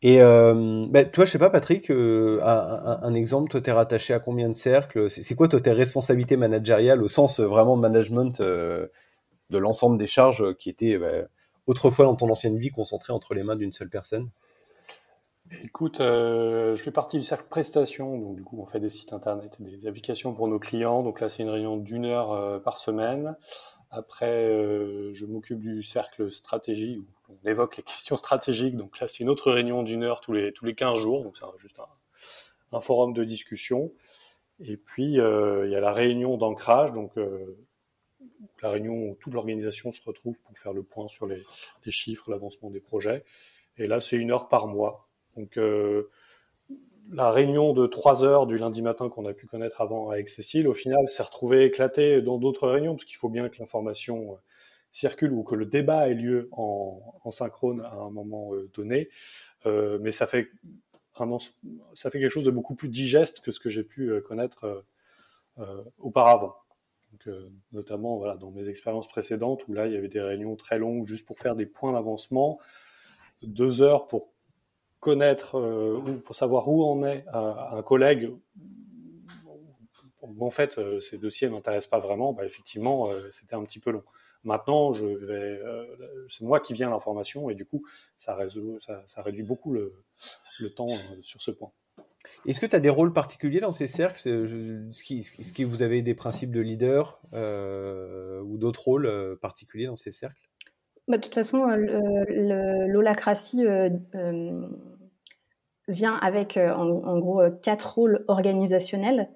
Et euh, bah, toi, je sais pas, Patrick, un, un, exemple, toi, t'es rattaché à combien de cercles? C'est quoi, toi, tes responsabilités managériales au sens vraiment management de l'ensemble des charges qui étaient bah, autrefois dans ton ancienne vie concentrées entre les mains d'une seule personne? Écoute, euh, je fais partie du cercle prestation, donc du coup on fait des sites internet et des applications pour nos clients. Donc là c'est une réunion d'une heure euh, par semaine. Après, euh, je m'occupe du cercle stratégie où on évoque les questions stratégiques. Donc là c'est une autre réunion d'une heure tous les tous les 15 jours. Donc c'est juste un, un, forum de discussion. Et puis il y a la réunion d'ancrage. Donc la réunion où toute l'organisation se retrouve pour faire le point sur les, chiffres, l'avancement des projets. Et là, c'est une heure par mois. Donc, euh, la réunion de trois heures du lundi matin qu'on a pu connaître avant avec Cécile, au final, s'est retrouvée éclatée dans d'autres réunions, parce qu'il faut bien que l'information euh, circule ou que le débat ait lieu en, synchrone à un moment euh, donné. mais ça fait, ça fait quelque chose de beaucoup plus digeste que ce que j'ai pu connaître auparavant. Notamment voilà, dans mes expériences précédentes où là il y avait des réunions très longues juste pour faire des points d'avancement, deux heures pour connaître euh, ou pour savoir où en est euh, un collègue. en fait, ces dossiers m'intéressent pas vraiment. Bah, effectivement, c'était un petit peu long. Maintenant, je vais, c'est moi qui viens l'information et du coup, ça, réduit beaucoup le, temps sur ce point. Est-ce que tu as des rôles particuliers dans ces cercles? Est-ce que vous avez des principes de leader euh, ou d'autres rôles euh, particuliers dans ces cercles? Bah, De toute façon, euh, l'holacratie vient avec en, gros quatre rôles organisationnels,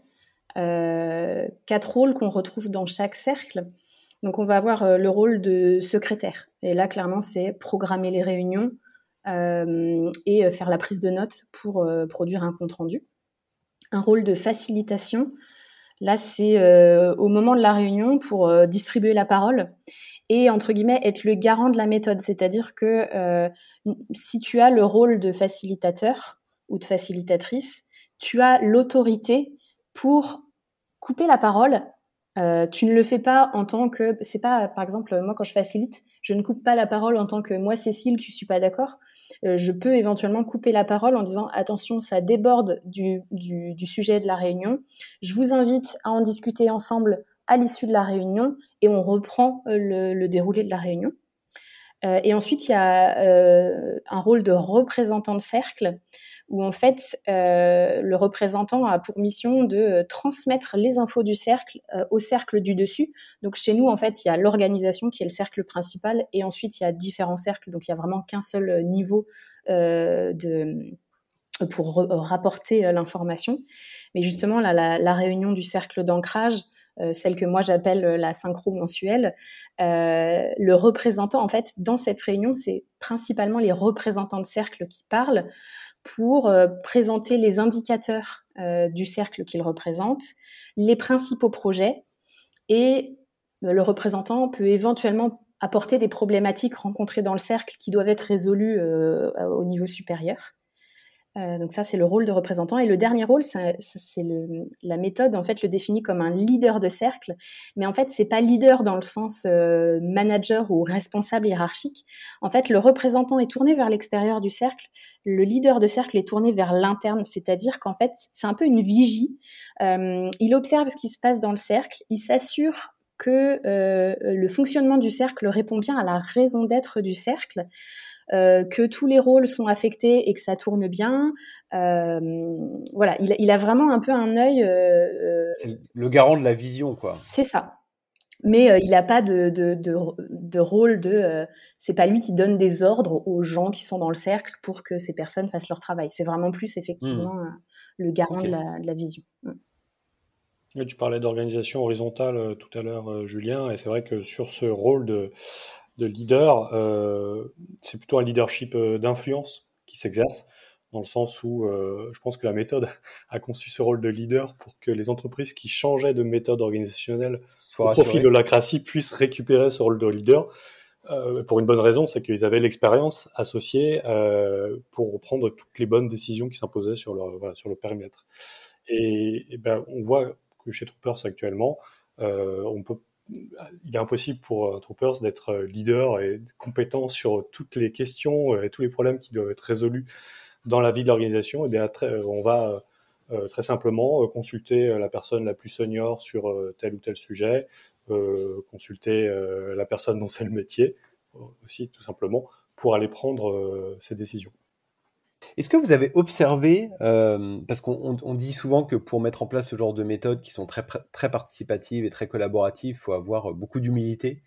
quatre rôles qu'on retrouve dans chaque cercle. Donc on va avoir le rôle de secrétaire. Et là, clairement, c'est programmer les réunions, euh, et euh, faire la prise de notes pour euh, produire un compte rendu. Un rôle de facilitation, là c'est au moment de la réunion pour distribuer la parole et entre guillemets être le garant de la méthode. C'est-à-dire que si tu as le rôle de facilitateur ou de facilitatrice, tu as l'autorité pour couper la parole. Tu ne le fais pas en tant que, c'est pas par exemple moi quand je facilite, je ne coupe pas la parole en tant que moi Cécile qui suis pas d'accord. Euh, je peux éventuellement couper la parole en disant attention, ça déborde du, sujet de la réunion. Je vous invite à en discuter ensemble à l'issue de la réunion et on reprend euh, le, déroulé de la réunion. Euh, et ensuite, il y a un rôle de représentant de cercle où en fait euh, le représentant a pour mission de euh, transmettre les infos du cercle euh, au cercle du dessus. Donc chez nous en fait il y a l'organisation qui est le cercle principal et ensuite il y a différents cercles donc il y a vraiment qu'un seul niveau de pour rapporter l'information. Mais justement la, la, réunion du cercle d'ancrage celle que moi j'appelle la synchro mensuelle, le représentant, en fait, dans cette réunion, c'est principalement les représentants de cercle qui parlent pour euh, présenter les indicateurs euh, du cercle qu'il représente, les principaux projets, et euh, le représentant peut éventuellement apporter des problématiques rencontrées dans le cercle qui doivent être résolues au niveau supérieur. Euh, donc ça, c'est le rôle de représentant. Et le dernier rôle, c'est la méthode, en fait, le définit comme un leader de cercle. Mais en fait, c'est pas leader dans le sens euh, manager ou responsable hiérarchique. En fait, le représentant est tourné vers l'extérieur du cercle. Le leader de cercle est tourné vers l'interne. C'est-à-dire qu'en fait, c'est un peu une vigie. Euh, il observe ce qui se passe dans le cercle. Il s'assure que le fonctionnement du cercle répond bien à la raison d'être du cercle. Euh, que tous les rôles sont affectés et que ça tourne bien. Euh, voilà, il, a vraiment un peu un œil. Euh, c'est le garant de la vision, quoi. C'est ça. mais il n'a pas de, de, de, rôle de. c'est pas lui qui donne des ordres aux gens qui sont dans le cercle pour que ces personnes fassent leur travail. C'est vraiment plus effectivement mmh. le garant de, la, de, la, vision. Mmh. tu parlais d'organisation horizontale tout à l'heure, Julien, et c'est vrai que sur ce rôle de, de leader, c'est plutôt un leadership d'influence qui s'exerce dans le sens où euh, je pense que la méthode a conçu ce rôle de leader pour que les entreprises qui changeaient de méthode organisationnelle au profit de l'acratie puissent récupérer ce rôle de leader. Euh, pour une bonne raison, c'est qu'ils avaient l'expérience associée euh, pour prendre toutes les bonnes décisions qui s'imposaient sur le, voilà, sur le périmètre. Et, et, ben, on voit que chez Troopers actuellement, euh, on peut, il est impossible pour Troopers d'être leader et compétent sur toutes les questions et tous les problèmes qui doivent être résolus dans la vie de l'organisation, eh bien, euh, on va euh, euh, très simplement consulter la personne la plus senior sur tel ou tel sujet, consulter la personne dont c'est le métier aussi, tout simplement, pour aller prendre ses décisions. Est-ce que vous avez observé, parce qu'on dit souvent que pour mettre en place ce genre de méthodes qui sont très, très participatives et très collaboratives, il faut avoir beaucoup d'humilité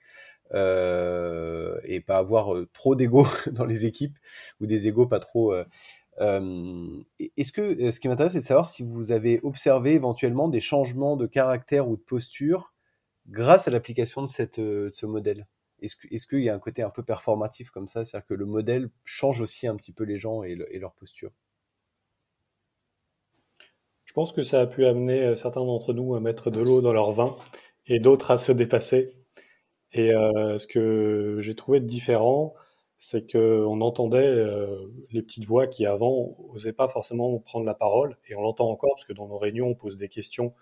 et pas avoir trop d'ego dans les équipes ou des égos pas trop est-ce que euh, ce qui m'intéresse, c'est de savoir si vous avez observé éventuellement des changements de caractère ou de posture grâce à l'application de, euh, ce modèle? Est-ce qu'il y a un côté un peu performatif comme ça? C'est-à-dire que le modèle change aussi un petit peu les gens et, leur posture Je pense que ça a pu amener euh, certains d'entre nous à mettre de l'eau dans leur vin et d'autres à se dépasser. Et ce que j'ai trouvé de différent, c'est qu'on entendait euh, les petites voix qui avant n'osaient pas forcément prendre la parole, et on l'entend encore parce que dans nos réunions on pose des questions.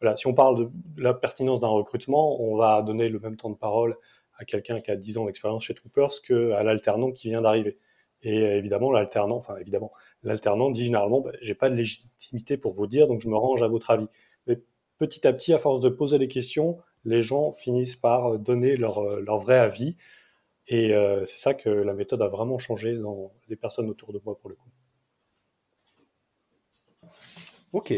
Voilà, si on parle de la pertinence d'un recrutement, on va donner le même temps de parole à quelqu'un qui a 10 ans d'expérience chez Troopers qu'à l'alternant qui vient d'arriver. Et évidemment, l'alternant, enfin évidemment, l'alternant dit généralement, bah, j'ai pas de légitimité pour vous dire, donc je me range à votre avis. Mais petit à petit, à force de poser les questions, les gens finissent par donner leur, leur vrai avis. Et euh, c'est ça que la méthode a vraiment changé dans les personnes autour de moi pour le coup. Ok.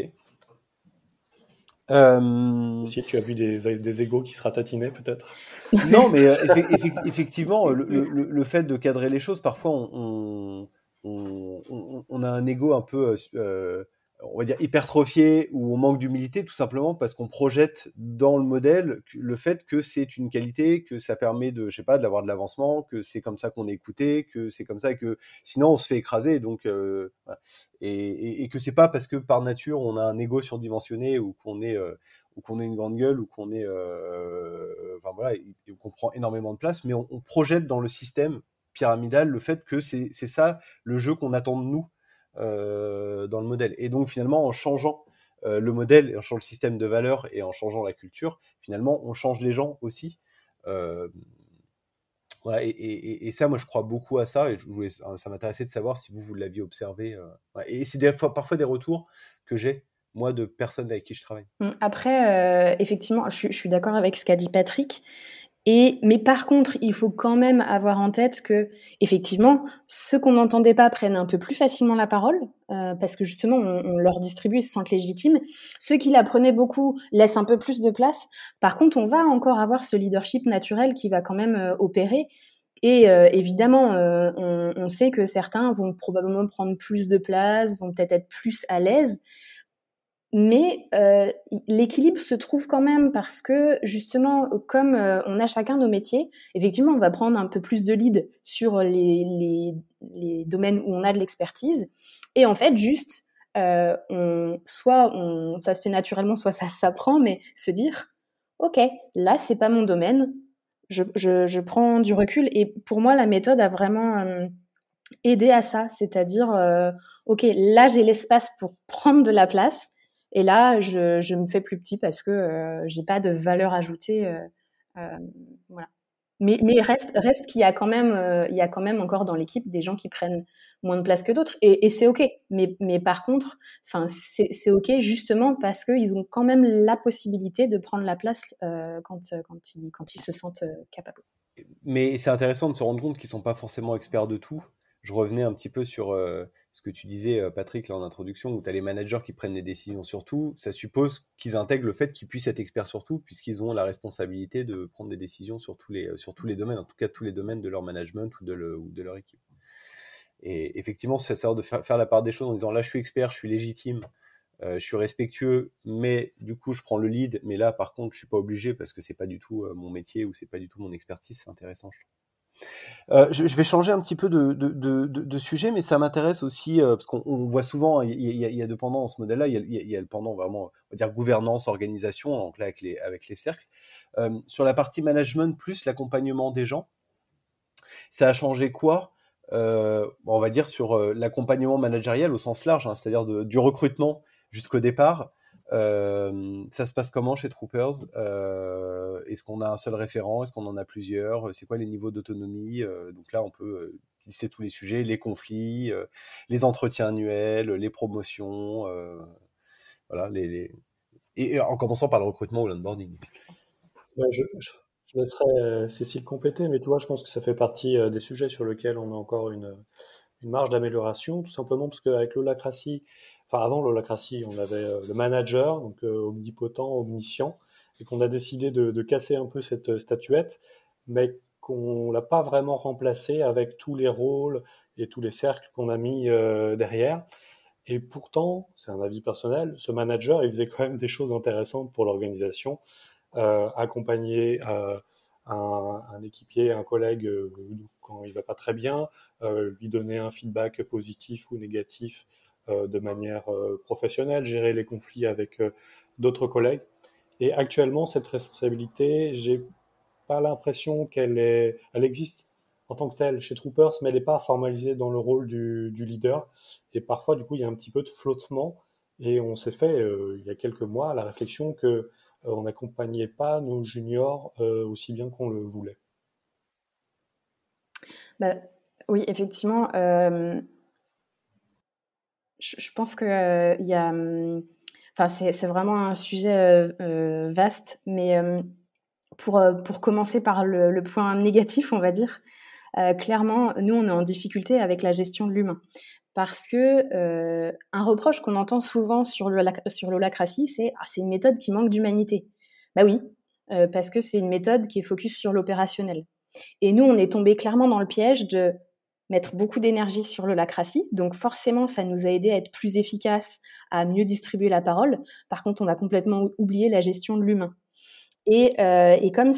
Euh... Si tu as vu des, des égos qui se ratatinaient peut-être. Non, mais euh, effectivement, le, le, le, fait de cadrer les choses, parfois on, on, on, on a un ego un peu euh, on va dire hypertrophié ou on manque d'humilité tout simplement parce qu'on projette dans le modèle le fait que c'est une qualité, que ça permet de, je sais pas, d'avoir de l'avancement, que c'est comme ça qu'on est écouté, que c'est comme ça que sinon on se fait écraser. Donc euh, et, et, que c'est pas parce que par nature on a un ego surdimensionné ou qu'on est euh, ou qu'on une grande gueule ou qu'on est, euh, enfin voilà, et, qu'on prend énormément de place, mais on, on projette dans le système pyramidal le fait que c'est ça le jeu qu'on attend de nous euh, dans le modèle. Et donc finalement, en changeant euh, le modèle, en changeant le système de valeurs et en changeant la culture, finalement, on change les gens aussi. Euh, et, ça, moi, je crois beaucoup à ça, et ça m'intéressait de savoir si vous, vous l'aviez observé. et c'est parfois des retours que j'ai, moi, de personnes avec qui je travaille. Mmh, après, effectivement, je suis d'accord avec ce qu'a dit Patrick. Et, mais par contre, il faut quand même avoir en tête que, effectivement, ceux qu'on n'entendait pas prennent un peu plus facilement la parole, euh, parce que justement, on, leur distribue et se sentent légitimes. Ceux qui la prenaient beaucoup laissent un peu plus de place. Par contre, on va encore avoir ce leadership naturel qui va quand même euh, opérer. Et euh, évidemment, on, sait que certains vont probablement prendre plus de place, vont peut-être être plus à l'aise. Mais euh, l'équilibre se trouve quand même parce que justement, comme euh, on a chacun nos métiers, effectivement, on va prendre un peu plus de lead sur les, les, domaines où on a de l'expertise. Et en fait, juste, euh, soit ça se fait naturellement, soit ça s'apprend, mais se dire, ok, là, c'est pas mon domaine, je, je, prends du recul. Et pour moi, la méthode a vraiment aidé à ça, c'est-à-dire, ok, là, j'ai l'espace pour prendre de la place et là, je, me fais plus petit parce que euh, j'ai pas de valeur ajoutée. Euh, euh. Mais, mais reste, qu'il y a quand même, euh, y a quand même encore dans l'équipe des gens qui prennent moins de place que d'autres, et, c'est ok. Mais, par contre, enfin, c'est ok justement parce qu'ils ont quand même la possibilité de prendre la place quand, quand, ils, quand ils se sentent capables. Mais c'est intéressant de se rendre compte qu'ils sont pas forcément experts de tout. Je revenais un petit peu sur ce que tu disais, euh, Patrick, là en introduction, où tu as les managers qui prennent des décisions sur tout, ça suppose qu'ils intègrent le fait qu'ils puissent être experts sur tout, puisqu'ils ont la responsabilité de prendre des décisions sur tous les, sur tous les domaines, en tout cas tous les domaines de leur management ou de, leur équipe. Et effectivement, ça de faire, la part des choses en disant là, je suis expert, je suis légitime, euh, je suis respectueux, mais du coup, je prends le lead. Mais là, par contre, je suis pas obligé parce que c'est pas du tout euh, mon métier ou c'est pas du tout mon expertise. C'est intéressant, je trouve. Euh, je, vais changer un petit peu de, sujet, mais ça m'intéresse aussi parce qu'on voit souvent, il y, a deux pendants dans ce modèle-là. Il y, a le pendant vraiment, on va dire gouvernance, organisation, donc là avec les, cercles. sur la partie management plus l'accompagnement des gens, ça a changé quoi? On va dire sur l'accompagnement managérial au sens large, hein, c'est-à-dire du recrutement jusqu'au départ. Euh, ça se passe comment chez Troopers? Euh, Est-ce qu'on a un seul référent? Est-ce qu'on en a plusieurs? C'est quoi les niveaux d'autonomie? Euh, Donc là, on peut lister tous les sujets, les conflits, les entretiens annuels, les promotions, voilà, les, Et, en commençant par le recrutement ou l'onboarding. je, je, laisserai Cécile compléter, mais tu vois, je pense que ça fait partie des sujets sur lesquels on a encore une, une marge d'amélioration, tout simplement parce qu'avec l'holacratie, avant l'holacratie, on avait euh, le manager, donc euh, omnipotent, omniscient, et qu'on a décidé de, casser un peu cette euh, statuette, mais qu'on l'a pas vraiment remplacé avec tous les rôles et tous les cercles qu'on a mis derrière. Et pourtant, c'est un avis personnel, ce manager, il faisait quand même des choses intéressantes pour l'organisation, accompagner un, équipier, un collègue quand il va pas très bien, lui donner un feedback positif ou négatif de manière euh, professionnelle, gérer les conflits avec euh, d'autres collègues. Et actuellement, cette responsabilité, j'ai pas l'impression qu'elle est, elle existe en tant que telle chez Troopers, mais elle n'est pas formalisée dans le rôle du, leader. Et parfois, du coup, il y a un petit peu de flottement. Et on s'est fait, il y a quelques mois, la réflexion que on n'accompagnait pas nos juniors aussi bien qu'on le voulait. Bah, oui, effectivement je, pense que euh, y a, hum, enfin c'est vraiment un sujet euh, euh, vaste, mais pour, pour commencer par le, point négatif, on va dire, clairement, nous, on est en difficulté avec la gestion de l'humain. Parce que un reproche qu'on entend souvent sur l'holacratie, c'est ah, c'est une méthode qui manque d'humanité. Bah oui, parce que c'est une méthode qui est focus sur l'opérationnel. Et nous, on est tombé clairement dans le piège de mettre beaucoup d'énergie sur l'holacratie. Donc forcément, ça nous a aidé à être plus efficace, à mieux distribuer la parole. Par contre, on a complètement oublié la gestion de l'humain. Et, euh, et, comme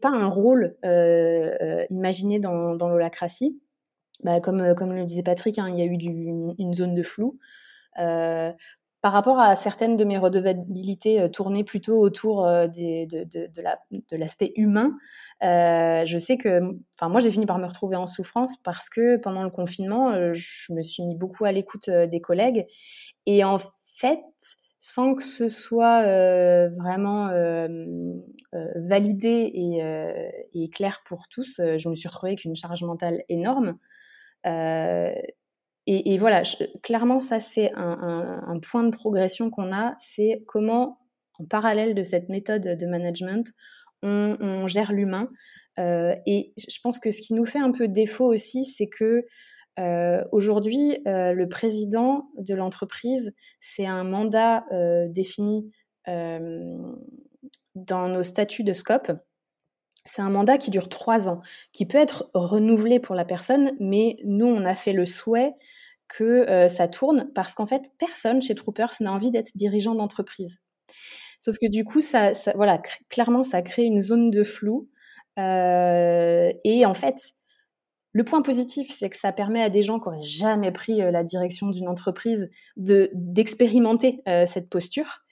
pas un rôle euh, euh, imaginé dans, dans l'holacratie, bah, comme, comme le disait Patrick, hein, il y a eu une, zone de flou. Par rapport à certaines de mes redevabilités euh, tournées plutôt autour euh, de, l'aspect humain, euh, je sais que, enfin, moi, j'ai fini par me retrouver en souffrance parce que pendant le confinement, je me suis mis beaucoup à l'écoute des collègues. Et en fait, sans que ce soit vraiment validé et, clair pour tous, je me suis retrouvée avec une charge mentale énorme. Et, voilà, clairement, ça, c'est un, point de progression qu'on a, c'est comment, en parallèle de cette méthode de management, on, gère l'humain. Euh, et je pense que ce qui nous fait un peu défaut aussi, c'est que euh, aujourd'hui, euh, le président de l'entreprise, c'est un mandat défini dans nos statuts de scope c'est un mandat qui dure trois ans, qui peut être renouvelé pour la personne, mais nous, on a fait le souhait que euh, ça tourne parce qu'en fait, personne chez Troopers n'a envie d'être dirigeant d'entreprise. Sauf que du coup, ça, voilà, clairement, ça crée une zone de flou. Euh, et en fait, le point positif, c'est que ça permet à des gens qui n'auraient jamais pris euh, la direction d'une entreprise de d'expérimenter cette posture.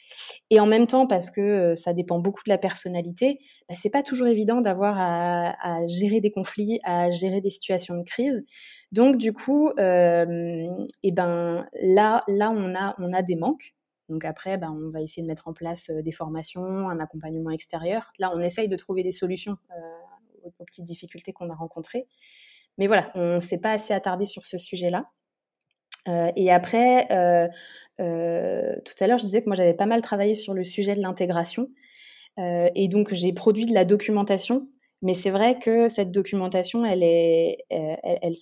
Et en même temps, parce que ça dépend beaucoup de la personnalité, bah, c'est pas toujours évident d'avoir à, gérer des conflits, à gérer des situations de crise. Donc du coup, et ben là, là on a, on a des manques. Donc après, ben, on va essayer de mettre en place des formations, un accompagnement extérieur. Là, on essaye de trouver des solutions aux, petites difficultés qu'on a rencontrées. Mais voilà, on ne s'est pas assez attardé sur ce sujet-là. Euh, et après, euh, euh, tout à l'heure, je disais que moi, j'avais pas mal travaillé sur le sujet de l'intégration. et donc, j'ai produit de la documentation. Mais c'est vrai que cette documentation, elle, est, elle,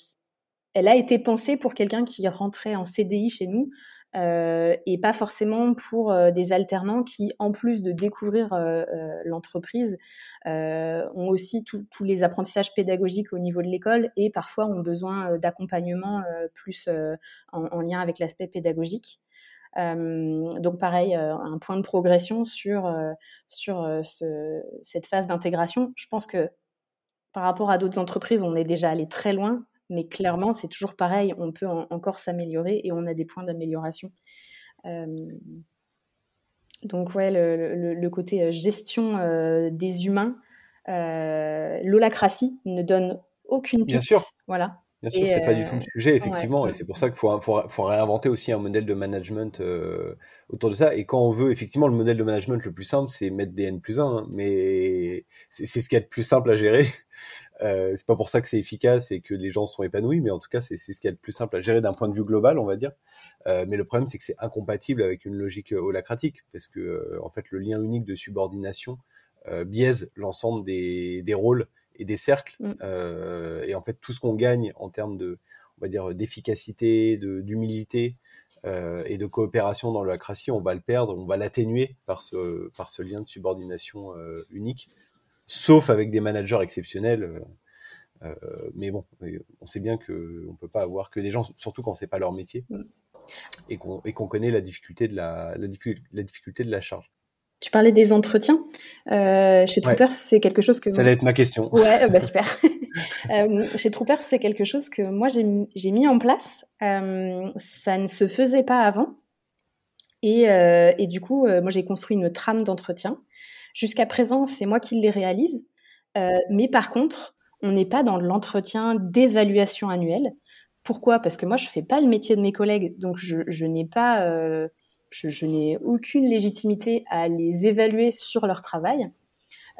elle a été pensée pour quelqu'un qui rentrait en CDI chez nous euh, et pas forcément pour euh, des alternants qui, en plus de découvrir euh, l'entreprise, ont aussi tous les apprentissages pédagogiques au niveau de l'école et parfois ont besoin d'accompagnement plus en, lien avec l'aspect pédagogique. donc pareil, un point de progression sur, sur cette phase d'intégration. Je pense que par rapport à d'autres entreprises, on est déjà allé très loin. Mais clairement, c'est toujours pareil, on peut encore s'améliorer et on a des points d'amélioration. Euh, donc ouais, le, côté euh, gestion euh, des humains, l'holacratie ne donne aucune piste. Bien sûr. Voilà. Bien sûr, c'est pas du tout le sujet, effectivement, et c'est pour ça qu'il faut, faut, réinventer aussi un modèle de management autour de ça. Et quand on veut, effectivement, le modèle de management le plus simple, c'est mettre des N plus 1, hein, mais c'est ce qui est le plus simple à gérer. Euh, c'est pas pour ça que c'est efficace et que les gens sont épanouis, mais en tout cas, c'est ce qui est le plus simple à gérer d'un point de vue global, on va dire. Euh, mais le problème, c'est que c'est incompatible avec une logique euh, holacratique, parce que euh, en fait, le lien unique de subordination euh, biaise l'ensemble des, des, rôles et des cercles. Mm. et en fait, tout ce qu'on gagne en termes de, on va dire, d'efficacité, d'humilité et de coopération dans l'holacratie, on va le perdre, on va l'atténuer par ce, par ce lien de subordination unique sauf avec des managers exceptionnels. Euh, euh, mais bon, on sait bien qu'on ne peut pas avoir que des gens, surtout quand c'est pas leur métier, mm. et qu'on connaît la difficulté, de la, la, difficulté de la charge. Tu parlais des entretiens. Euh, chez Troopers, c'est quelque chose que... Ça allait être ma question. Ouais, bah super. chez Troopers, c'est quelque chose que moi, j'ai mis en place. ça ne se faisait pas avant. Et, et du coup, moi, j'ai construit une trame d'entretien Jusqu'à présent, c'est moi qui les réalise. Euh, mais par contre, on n'est pas dans l'entretien d'évaluation annuelle. Pourquoi? Parce que moi, je ne fais pas le métier de mes collègues, donc je, n'ai pas, euh, je, n'ai aucune légitimité à les évaluer sur leur travail.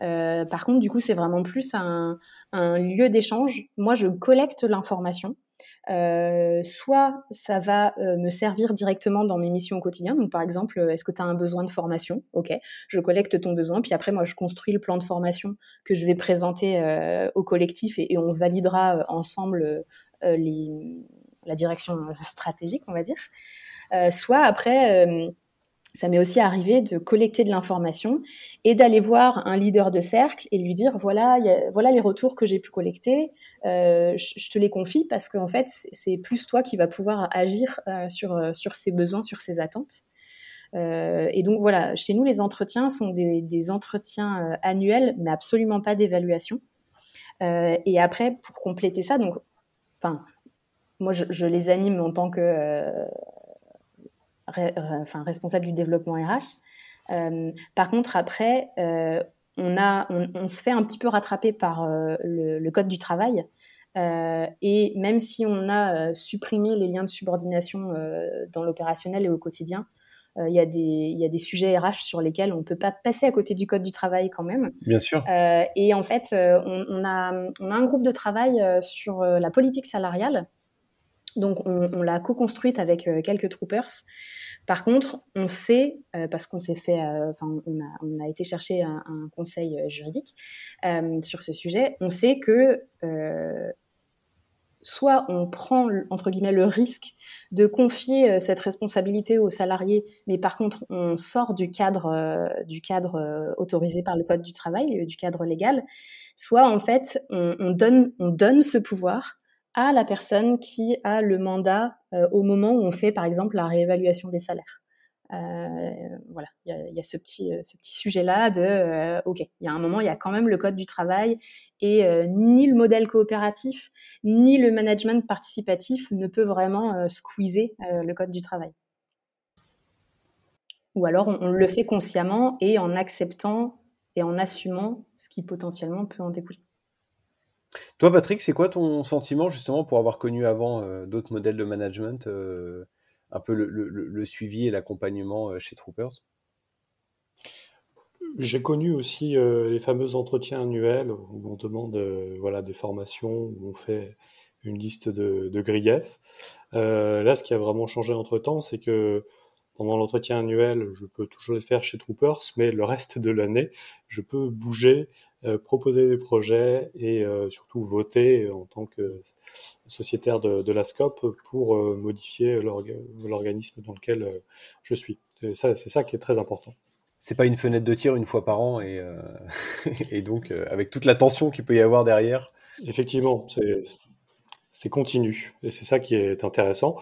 Euh, par contre, du coup, c'est vraiment plus un lieu d'échange. Moi, je collecte l'information. Euh, soit ça va euh, me servir directement dans mes missions au quotidien. Donc, par exemple, est-ce que tu as un besoin de formation? Ok, je collecte ton besoin, puis après, moi, je construis le plan de formation que je vais présenter euh, au collectif et, on validera ensemble les, la direction stratégique, on va dire. soit après ça m'est aussi arrivé de collecter de l'information et d'aller voir un leader de cercle et lui dire voilà, voilà les retours que j'ai pu collecter, euh, je, te les confie parce qu'en fait, c'est plus toi qui vas pouvoir agir euh, sur, euh, sur ses besoins, sur ses attentes. et donc voilà, chez nous, les entretiens sont des, entretiens annuels, mais absolument pas d'évaluation. et après, pour compléter ça, donc, enfin, moi, je, les anime en tant que enfin, responsable du développement RH. Euh, par contre, après, euh, on, a, on, se fait un petit peu rattraper par euh, le, code du travail. et même si on a supprimé les liens de subordination dans l'opérationnel et au quotidien, il y, a des, y a des sujets RH sur lesquels on ne peut pas passer à côté du code du travail quand même. Bien sûr. et en fait, on, on, a, on, a, un groupe de travail sur la politique salariale. Donc, on, l'a co-construite avec quelques troopers. Par contre, on sait, euh, parce qu'on s'est fait, euh, enfin, on, a, été chercher un, conseil euh, juridique sur ce sujet, on sait que soit on prend entre guillemets le risque de confier cette responsabilité aux salariés, mais par contre on sort du cadre du cadre autorisé par le code du travail, du cadre légal, soit en fait on, donne on donne ce pouvoir à la personne qui a le mandat euh, au moment où on fait, par exemple, la réévaluation des salaires. Euh, voilà, il y, a, ce petit, euh, ce petit sujet-là de, ok, il y a un moment, il y a quand même le code du travail et ni le modèle coopératif, ni le management participatif ne peut vraiment squeezer le code du travail. Ou alors on, le fait consciemment et en acceptant et en assumant ce qui potentiellement peut en découler. Toi, Patrick, c'est quoi ton sentiment justement pour avoir connu avant euh, d'autres modèles de management, euh, un peu le, suivi et l'accompagnement euh, chez Troopers? J'ai connu aussi les fameux entretiens annuels où on demande voilà, des formations, où on fait une liste de, de griefs. là, ce qui a vraiment changé entre-temps, c'est que pendant l'entretien annuel, je peux toujours le faire chez Troopers, mais le reste de l'année, je peux bouger, proposer des projets et surtout voter en tant que sociétaire de, la SCOP pour modifier l'organisme dans lequel je suis. C'est ça qui est très important c'est pas une fenêtre de tir une fois par an et, euh, et donc euh, avec toute la tension qu'il peut y avoir derrière. Effectivement, c'est continu et c'est ça qui est intéressant.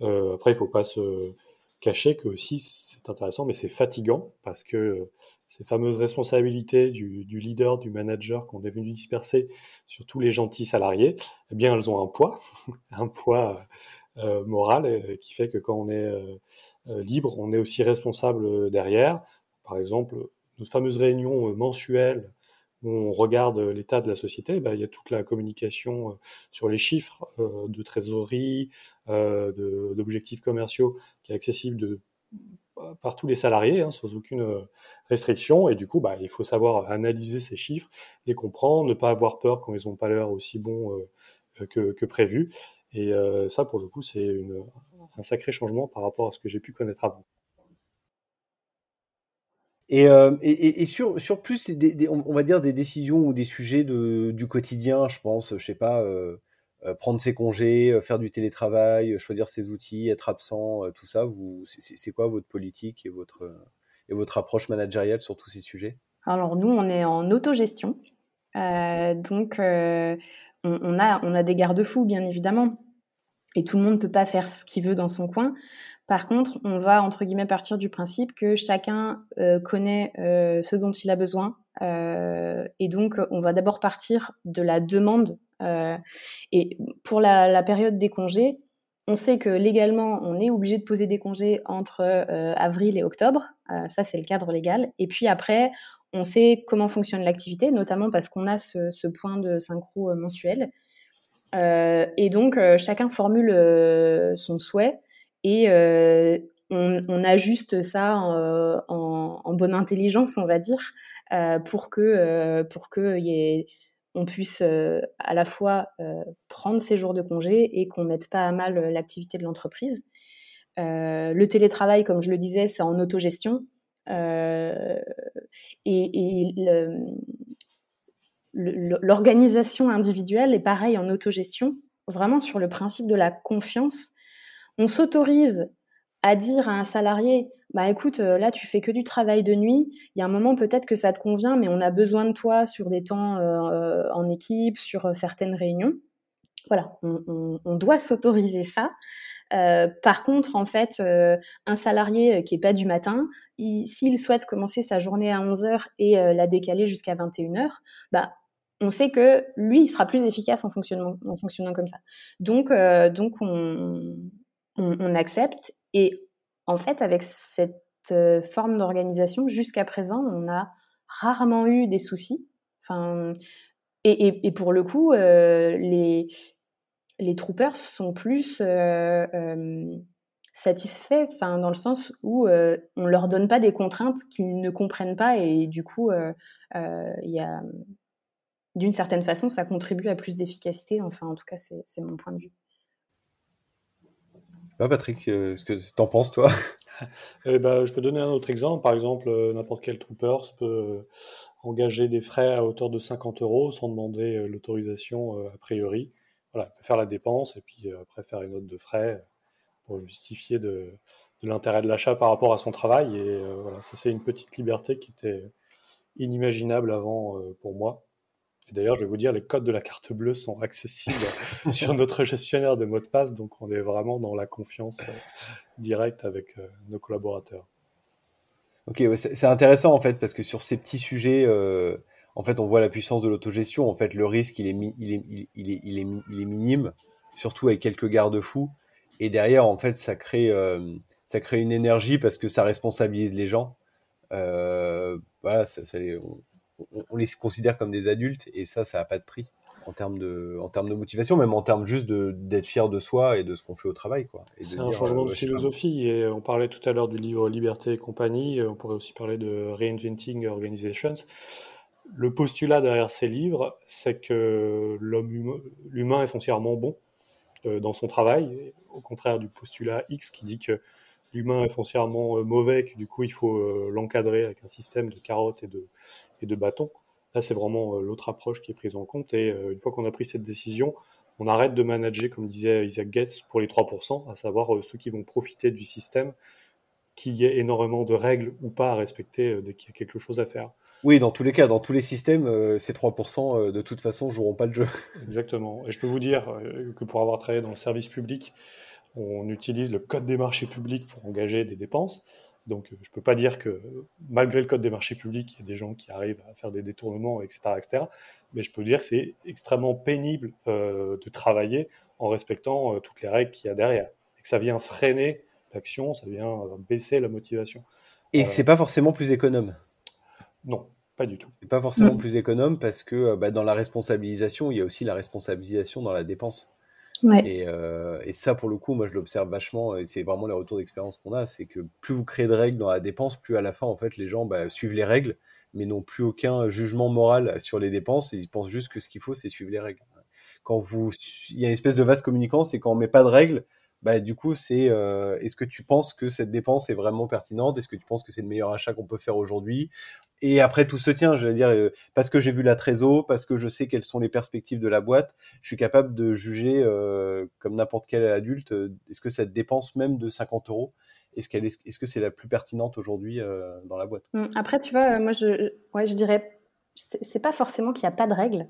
Euh, après, il faut pas se cacher que aussi c'est intéressant, mais c'est fatigant parce que ces fameuses responsabilités du, du leader, du manager qu'on est venu disperser sur tous les gentils salariés, eh bien, elles ont un poids, un poids euh, moral qui fait que quand on est libre, on est aussi responsable derrière. Par exemple, notre fameuse réunion euh, mensuelle où on regarde l'état de la société, bah, il y a toute la communication euh, sur les chiffres euh, de trésorerie, d'objectifs commerciaux qui est accessible de, par tous les salariés hein, sans aucune restriction. Et du coup, bah, il faut savoir analyser ces chiffres, les comprendre, ne pas avoir peur quand ils n'ont pas l'air aussi bons que, que, prévu. Et ça, pour le coup, c'est un sacré changement par rapport à ce que j'ai pu connaître avant. Et, euh, et, sur, sur plus, on va dire des décisions ou des sujets de, du quotidien, je pense, je sais pas, euh, euh prendre ses congés, euh, faire du télétravail, choisir ses outils, être absent, tout ça, vous, c'est quoi votre politique et votre, et votre approche managériale sur tous ces sujets? Alors nous, on est en autogestion, donc on, a, on a des garde-fous, bien évidemment et tout le monde ne peut pas faire ce qu'il veut dans son coin. Par contre, on va, entre guillemets, partir du principe que chacun euh, connaît euh, ce dont il a besoin. Euh, et donc, on va d'abord partir de la demande. Et pour la, période des congés, on sait que légalement, on est obligé de poser des congés entre avril et octobre. ça, c'est le cadre légal. Et puis après, on sait comment fonctionne l'activité, notamment parce qu'on a ce, point de synchro mensuel. Euh, et donc, euh, chacun formule euh, son souhait et on, ajuste ça en, bonne intelligence, on va dire, pour pour que on puisse à la fois prendre ses jours de congé et qu'on mette pas à mal l'activité de l'entreprise. le télétravail, comme je le disais, c'est en autogestion. et, et l'organisation individuelle est pareil en autogestion, vraiment sur le principe de la confiance. On s'autorise à dire à un salarié bah écoute, euh, là tu fais que du travail de nuit, il y a un moment peut-être que ça te convient, mais on a besoin de toi sur des temps euh, en équipe, sur euh, certaines réunions. Voilà, on, doit s'autoriser ça. par contre, en fait, un salarié qui est pas du matin, s'il souhaite commencer sa journée à 11h et la décaler jusqu'à 21h, bah, on sait que lui, il sera plus efficace en fonctionnant, en fonctionnant comme ça. Donc, euh, donc on, on, accepte. Et en fait, avec cette euh, forme d'organisation, jusqu'à présent, on a rarement eu des soucis. Enfin, et, pour le coup, euh, les, les troopers sont plus satisfaits, enfin, dans le sens où on leur donne pas des contraintes qu'ils ne comprennent pas et du coup, il d'une certaine façon, ça contribue à plus d'efficacité. Enfin, en tout cas, c'est mon point de vue. Bah, Patrick, euh, ce que t'en penses, toi? Eh ben, Je peux donner un autre exemple. Par exemple, euh, n'importe quel trooper peut euh, engager des frais à hauteur de 50 euros sans demander l'autorisation a priori. Voilà, il peut faire la dépense et puis après faire une note de frais pour justifier de, l'intérêt de l'achat par rapport à son travail. Ça c'est une petite liberté qui était inimaginable avant pour moi. D'ailleurs, je vais vous dire, les codes de la carte bleue sont accessibles sur notre gestionnaire de mots de passe, donc on est vraiment dans la confiance euh, directe avec euh, nos collaborateurs. Ok, c'est intéressant en fait parce que sur ces petits sujets, euh, en fait, on voit la puissance de l'autogestion. En fait, le risque, il est, il est, il est, il est, il est minime, surtout avec quelques garde-fous. Et derrière, en fait, ça crée, ça crée une énergie parce que ça responsabilise les gens. voilà, ça, ça on, les considère comme des adultes et ça, ça n'a pas de prix en termes de, en termes de motivation, même en termes juste d'être fier de soi et de ce qu'on fait au travail. C'est un changement de euh, philosophie et on parlait tout à l'heure du livre Liberté et compagnie, on pourrait aussi parler de Reinventing Organizations. Le postulat derrière ces livres, c'est que l'homme l'humain est foncièrement bon euh, dans son travail, au contraire du postulat X qui dit que l'humain est foncièrement mauvais, que du coup il faut l'encadrer avec un système de carottes et de, et de bâtons. Là, c'est vraiment l'autre approche qui est prise en compte. Et une fois qu'on a pris cette décision, on arrête de manager, comme disait Isaac Gates, pour les 3%, à savoir euh, ceux qui vont profiter du système, qu'il y ait énormément de règles ou pas à respecter euh, dès qu'il y a quelque chose à faire. Oui, dans tous les cas, dans tous les systèmes, euh, ces 3% de toute façon joueront pas le jeu. Exactement. Et je peux vous dire que pour avoir travaillé dans le service public, on utilise le code des marchés publics pour engager des dépenses. Donc, je ne peux pas dire que malgré le code des marchés publics, il y a des gens qui arrivent à faire des détournements, etc., etc mais je peux dire que c'est extrêmement pénible euh, de travailler en respectant euh, toutes les règles qu'il y a derrière. Et que ça vient freiner l'action, ça vient euh, baisser la motivation. Et c'est pas forcément plus économe Non, pas du tout. C'est pas forcément mm. plus économe parce que bah, dans la responsabilisation, il y a aussi la responsabilisation dans la dépense. Ouais. Et, et, ça, pour le coup, moi, je l'observe vachement. Et c'est vraiment les retours d'expérience qu'on a, c'est que plus vous créez de règles dans la dépense, plus à la fin, en fait, les gens bah, suivent les règles mais n'ont plus aucun jugement moral sur les dépenses. ils pensent juste que ce qu'il faut, c'est suivre les règles. Quand vous, il y a une espèce de vase communicant, c'est quand on met pas de règles, bah, du coup, c'est euh, est-ce que tu penses que cette dépense est vraiment pertinente? Est-ce que tu penses que c'est le meilleur achat qu'on peut faire aujourd'hui? Et après, tout se tient. Je dire, euh, parce que j'ai vu la trésor, parce que je sais quelles sont les perspectives de la boîte, je suis capable de juger euh, comme n'importe quel adulte. est-ce que cette dépense même de 50 euros, est-ce qu'elle est, est-ce que c'est la plus pertinente aujourd'hui euh, dans la boîte? Mmh, Après, tu vois, moi, je, ouais, je dirais, c'est pas forcément qu'il n'y a pas de règles.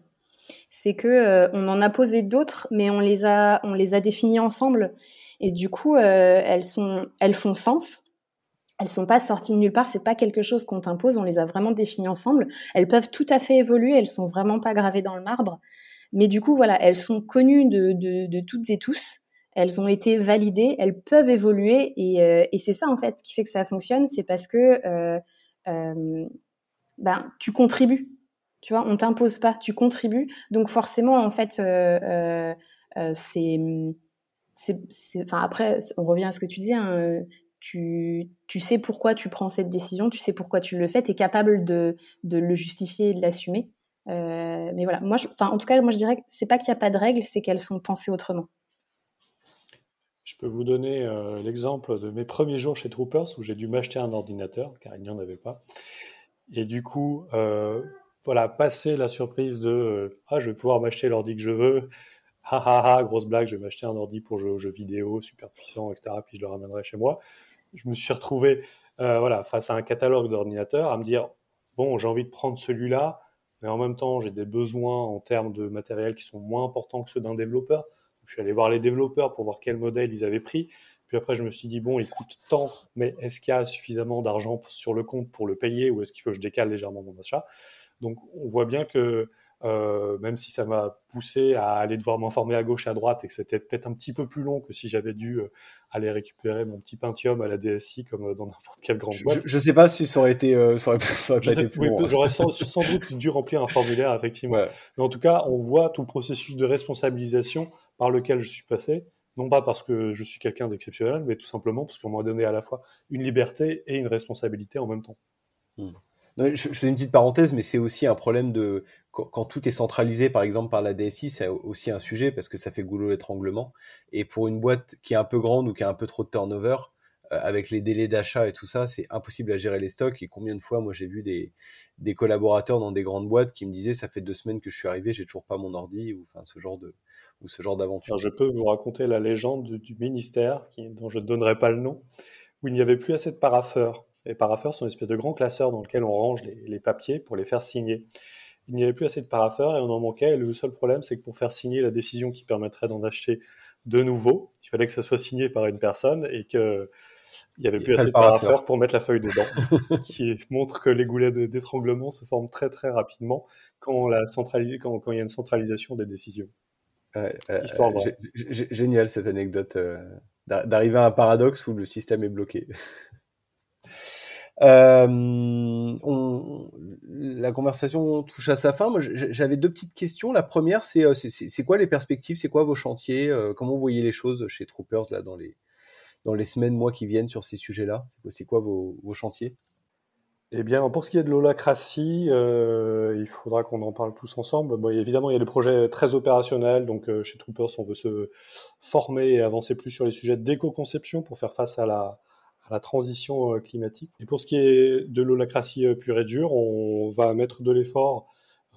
C'est que euh, on en a posé d'autres, mais on les a, on les a définies ensemble, et du coup, euh, elles sont, elles font sens. Elles sont pas sorties de nulle part. C'est pas quelque chose qu'on t'impose. On les a vraiment définies ensemble. Elles peuvent tout à fait évoluer. Elles sont vraiment pas gravées dans le marbre. Mais du coup, voilà, elles sont connues de, de, toutes et tous elles ont été validées, elles peuvent évoluer euh, et, c'est ça en fait qui fait que ça fonctionne, c'est parce que ben, tu contribues, tu vois, on t'impose pas, tu contribues, donc forcément en fait c'est, enfin après on revient à ce que tu disais, hein, tu, tu, sais pourquoi tu prends cette décision, tu sais pourquoi tu le fais, tu es capable de, de, le justifier et de l'assumer. mais voilà, moi, en tout cas, moi je dirais que c'est pas qu'il n'y a pas de règles, c'est qu'elles sont pensées autrement. Je peux vous donner euh, l'exemple de mes premiers jours chez Troopers où j'ai dû m'acheter un ordinateur car il n'y en avait pas. Et du coup, euh, voilà, passer la surprise de euh, ah, je vais pouvoir m'acheter l'ordi que je veux. Ha ha ha, grosse blague, je vais m'acheter un ordi pour jouer aux jeux vidéo super puissant, etc. Puis je le ramènerai chez moi. Je me suis retrouvé voilà, face à un catalogue d'ordinateurs à me dire bon, j'ai envie de prendre celui-là, mais en même temps, j'ai des besoins en termes de matériel qui sont moins importants que ceux d'un développeur. Je suis allé voir les développeurs pour voir quel modèle ils avaient pris. Puis après, je me suis dit, bon, il coûte tant, mais est-ce qu'il y a suffisamment d'argent sur le compte pour le payer ou est-ce qu'il faut que je décale légèrement mon achat? Donc, on voit bien que euh, même si ça m'a poussé à aller devoir m'informer à gauche et à droite et que c'était peut-être un petit peu plus long que si j'avais dû euh, aller récupérer mon petit Pentium à la DSI comme euh, dans n'importe quelle grande boîte. Je, ne sais pas si ça aurait été, ça aurait, été plus long. J'aurais sans, doute dû remplir un formulaire effectivement. Mais en tout cas, on voit tout le processus de responsabilisation par lequel je suis passé, non pas parce que je suis quelqu'un d'exceptionnel, mais tout simplement parce qu'on m'a donné à la fois une liberté et une responsabilité en même temps. Hmm. je, fais une petite parenthèse, mais c'est aussi un problème de quand, tout est centralisé, par exemple par la DSI, c'est aussi un sujet parce que ça fait goulot l'étranglement. Et pour une boîte qui est un peu grande ou qui a un peu trop de turnover, euh, avec les délais d'achat et tout ça, c'est impossible à gérer les stocks. Et combien de fois, moi, j'ai vu des, collaborateurs dans des grandes boîtes qui me disaient, ça fait deux semaines que je suis arrivé, j'ai toujours pas mon ordi, ou ce genre de, ou ce genre d'aventure. Je peux vous raconter la légende du, ministère, qui, dont je ne donnerai pas le nom, où il n'y avait plus assez de paraffeurs. Les paraffeurs sont une espèce de grands classeurs dans lequel on range les, papiers pour les faire signer. Il n'y avait plus assez de paraffeurs et on en manquait. Et le seul problème, c'est que pour faire signer la décision qui permettrait d'en acheter de nouveau, il fallait que ça soit signé par une personne et que il n'y avait plus assez de paraffeurs pour mettre la feuille dedans. ce qui montre que les goulets d'étranglement se forment très très rapidement quand, la quand, quand il y a une centralisation des décisions. Euh, génial cette anecdote euh, d'arriver à un paradoxe où le système est bloqué. Euh, la conversation touche à sa fin. j'avais deux petites questions. La première, c'est c'est quoi les perspectives, c'est quoi vos chantiers, comment vous voyez les choses chez Troopers là dans les dans les semaines, mois qui viennent sur ces sujets-là? C'est quoi, vos, vos chantiers? Eh bien, pour ce qui est de l'holacratie, euh, il faudra qu'on en parle tous ensemble. Bon, évidemment, il y a des projets très opérationnels. Donc, euh, chez Troopers, on veut se former et avancer plus sur les sujets d'éco-conception pour faire face à la, la transition climatique. Et pour ce qui est de l'holacratie pure et dure, on va mettre de l'effort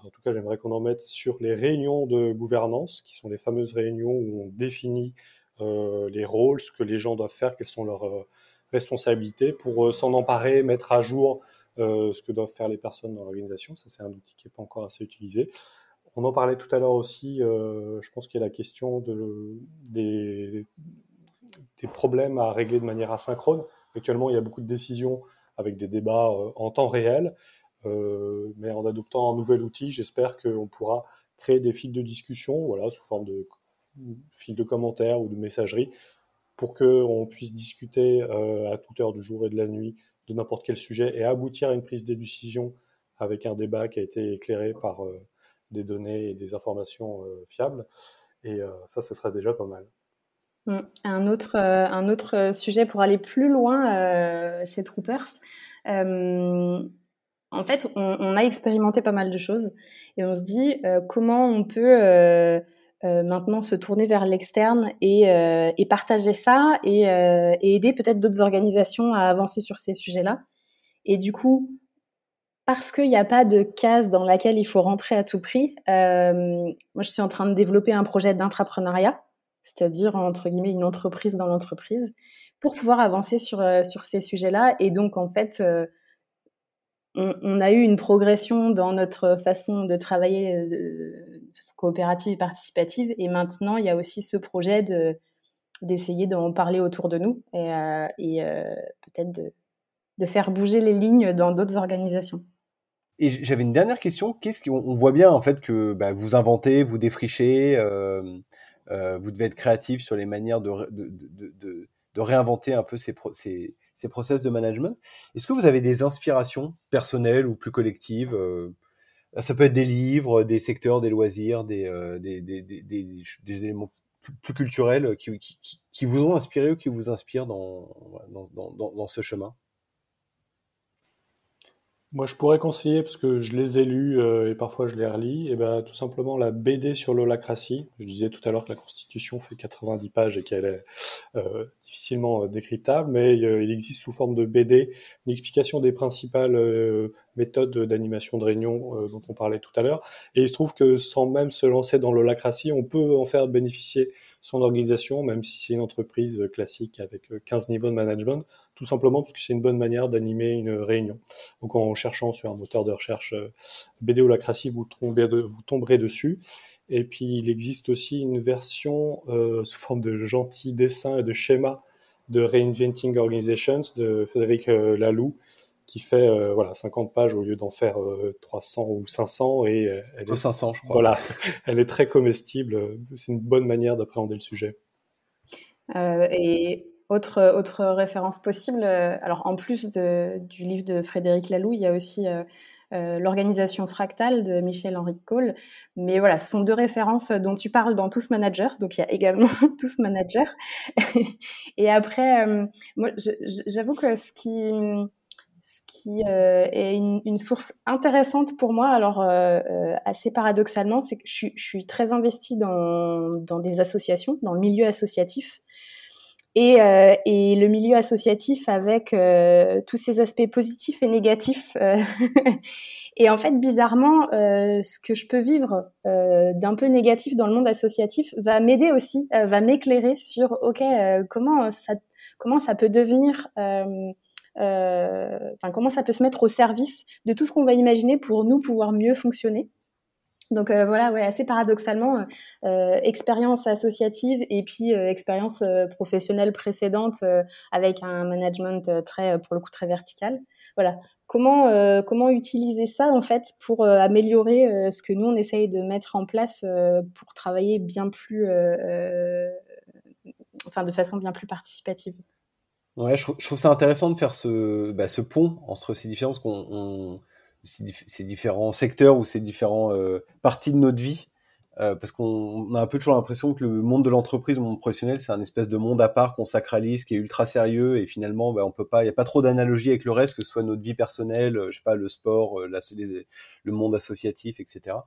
en tout cas j'aimerais qu'on en mette sur les réunions de gouvernance, qui sont les fameuses réunions où on définit euh, les rôles, ce que les gens doivent faire, quelles sont leurs euh, responsabilités, pour euh, s'en emparer, mettre à jour ce que doivent faire les personnes dans l'organisation. Ça, c'est un outil qui n'est pas encore assez utilisé. On en parlait tout à l'heure aussi, je pense qu'il y a la question de, des, des, problèmes à régler de manière asynchrone. Actuellement, il y a beaucoup de décisions avec des débats en temps réel, mais en adoptant un nouvel outil, j'espère qu'on pourra créer des fils de discussion, voilà, sous forme de fil de commentaires ou de messagerie pour qu'on puisse discuter euh, à toute heure du jour et de la nuit de n'importe quel sujet et aboutir à une prise de décision avec un débat qui a été éclairé par euh, des données et des informations euh, fiables. Et ça, ce serait déjà pas mal. Mmh. Un autre, un autre sujet pour aller plus loin chez Troopers. en fait, on, a expérimenté pas mal de choses et on se dit comment on peut euh, maintenant se tourner vers l'externe et, euh, partager ça et, euh, et aider peut-être d'autres organisations à avancer sur ces sujets-là. Et du coup, parce qu'il n'y a pas de case dans laquelle il faut rentrer à tout prix, moi je suis en train de développer un projet d'intrapreneuriat, c'est-à-dire entre guillemets une entreprise dans l'entreprise, pour pouvoir avancer sur, sur ces sujets-là. Et donc en fait, on, a eu une progression dans notre façon de travailler euh, de, coopérative et participative. Et maintenant, il y a aussi ce projet de, d'essayer d'en parler autour de nous et, euh, euh, peut-être de, faire bouger les lignes dans d'autres organisations. Et j'avais une dernière question. Qu'est-ce qu'on voit bien en fait que bah, vous inventez, vous défrichez, vous devez être créatif sur les manières de, de, réinventer un peu ces, ces, ces process de management. Est-ce que vous avez des inspirations personnelles ou plus collectives euh, Ça peut être des livres, des secteurs, des loisirs, des, euh, des, des, des, éléments plus, culturels qui, qui, qui, vous ont inspiré ou qui vous inspirent dans, dans, dans ce chemin? Moi, je pourrais conseiller, parce que je les ai lus euh, et parfois je les relis, et ben, tout simplement la BD sur l'holacratie. Je disais tout à l'heure que la Constitution fait 90 pages et qu'elle est euh, difficilement euh, décryptable, mais il existe sous forme de BD une explication des principales méthodes d'animation de réunion dont on parlait tout à l'heure. Et il se trouve que sans même se lancer dans l'holacratie, on peut en faire bénéficier son organisation, même si c'est une entreprise classique avec 15 niveaux de management, tout simplement parce que c'est une bonne manière d'animer une réunion. Donc en cherchant sur un moteur de recherche euh, BD Holacracy, vous, vous tomberez dessus. Et puis il existe aussi une version euh, sous forme de gentils dessins et de schémas de Reinventing Organizations de Frédéric euh, Laloux, qui fait voilà 50 pages au lieu d'en faire 300 ou 500 et elle est 500 je crois. Voilà, elle est très comestible. C'est une bonne manière d'appréhender le sujet. et autre, autre référence possible, euh, alors en plus du livre de Frédéric Laloux, il y a aussi euh, euh, l'organisation fractale de Michel-Henri Cole. Mais voilà, ce sont deux références dont tu parles dans Tous Manager. Donc il y a également Tous Manager. Et après, moi, j'avoue que ce qui, ce qui est une, source intéressante pour moi, alors assez paradoxalement, c'est que je, je, suis très investie dans, dans des associations, dans le milieu associatif. Et, euh, et, le milieu associatif avec euh, tous ses aspects positifs et négatifs. Euh, et en fait, bizarrement, ce que je peux vivre d'un peu négatif dans le monde associatif va m'aider aussi, va m'éclairer sur ok comment ça comment ça peut devenir, enfin comment ça peut se mettre au service de tout ce qu'on va imaginer pour nous pouvoir mieux fonctionner. Donc euh, voilà, ouais, assez paradoxalement, euh, euh, expérience associative et puis expérience professionnelle précédente avec un management très, pour le coup, très vertical. Voilà. Comment comment utiliser ça en fait pour améliorer ce que nous on essaye de mettre en place pour travailler bien plus, enfin de façon bien plus participative? Ouais, je, trouve ça intéressant de faire bah, ce pont entre ces différences qu'on ces différents secteurs ou ces différentes euh, parties de notre vie. Euh, parce qu'on a un peu toujours l'impression que le monde de l'entreprise, le monde professionnel, c'est un espèce de monde à part qu'on sacralise, qui est ultra sérieux, et finalement, bah, on peut pas, il n'y a pas trop d'analogie avec le reste, que ce soit notre vie personnelle, euh, je sais pas, le sport, le monde associatif, etc.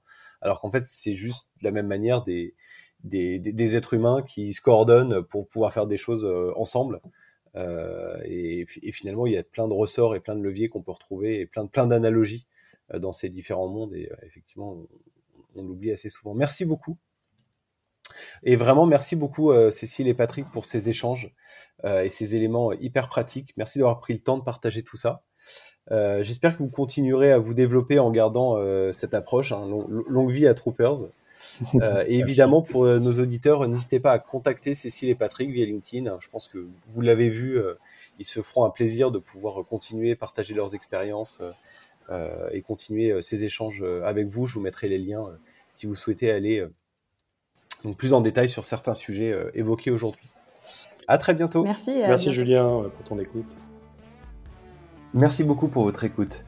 Alors qu'en fait, c'est juste de la même manière des, des, des, êtres humains qui se coordonnent pour pouvoir faire des choses ensemble. Et, finalement, il y a plein de ressorts et plein de leviers qu'on peut retrouver et plein, plein d'analogies dans ces différents mondes. Et effectivement, on l'oublie assez souvent. Merci beaucoup. Et vraiment, merci beaucoup euh, Cécile et Patrick pour ces échanges euh, et ces éléments hyper pratiques. Merci d'avoir pris le temps de partager tout ça. Euh, j'espère que vous continuerez à vous développer en gardant cette approche. Hein, longue vie à Troopers. Et évidemment, pour nos auditeurs, n'hésitez pas à contacter Cécile et Patrick via LinkedIn. Je pense que vous l'avez vu, ils se feront un plaisir de pouvoir continuer, partager leurs expériences et continuer ces échanges avec vous. Je vous mettrai les liens si vous souhaitez aller donc plus en détail sur certains sujets euh, évoqués aujourd'hui. À très bientôt. Merci. Merci Julien euh, pour ton écoute. Merci beaucoup pour votre écoute.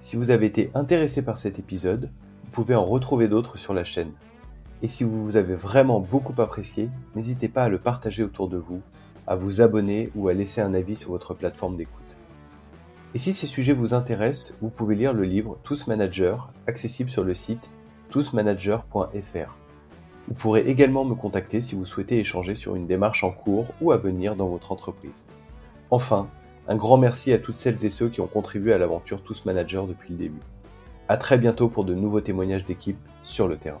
Si vous avez été intéressé par cet épisode, vous pouvez en retrouver d'autres sur la chaîne. Et si vous avez vraiment beaucoup apprécié, n'hésitez pas à le partager autour de vous, à vous abonner ou à laisser un avis sur votre plateforme d'écoute. Et si ces sujets vous intéressent, vous pouvez lire le livre Tous Managers, accessible sur le site tousmanager.fr. Vous pourrez également me contacter si vous souhaitez échanger sur une démarche en cours ou à venir dans votre entreprise. Enfin, un grand merci à toutes celles et ceux qui ont contribué à l'aventure Tous Managers depuis le début. À très bientôt pour de nouveaux témoignages d'équipe sur le terrain.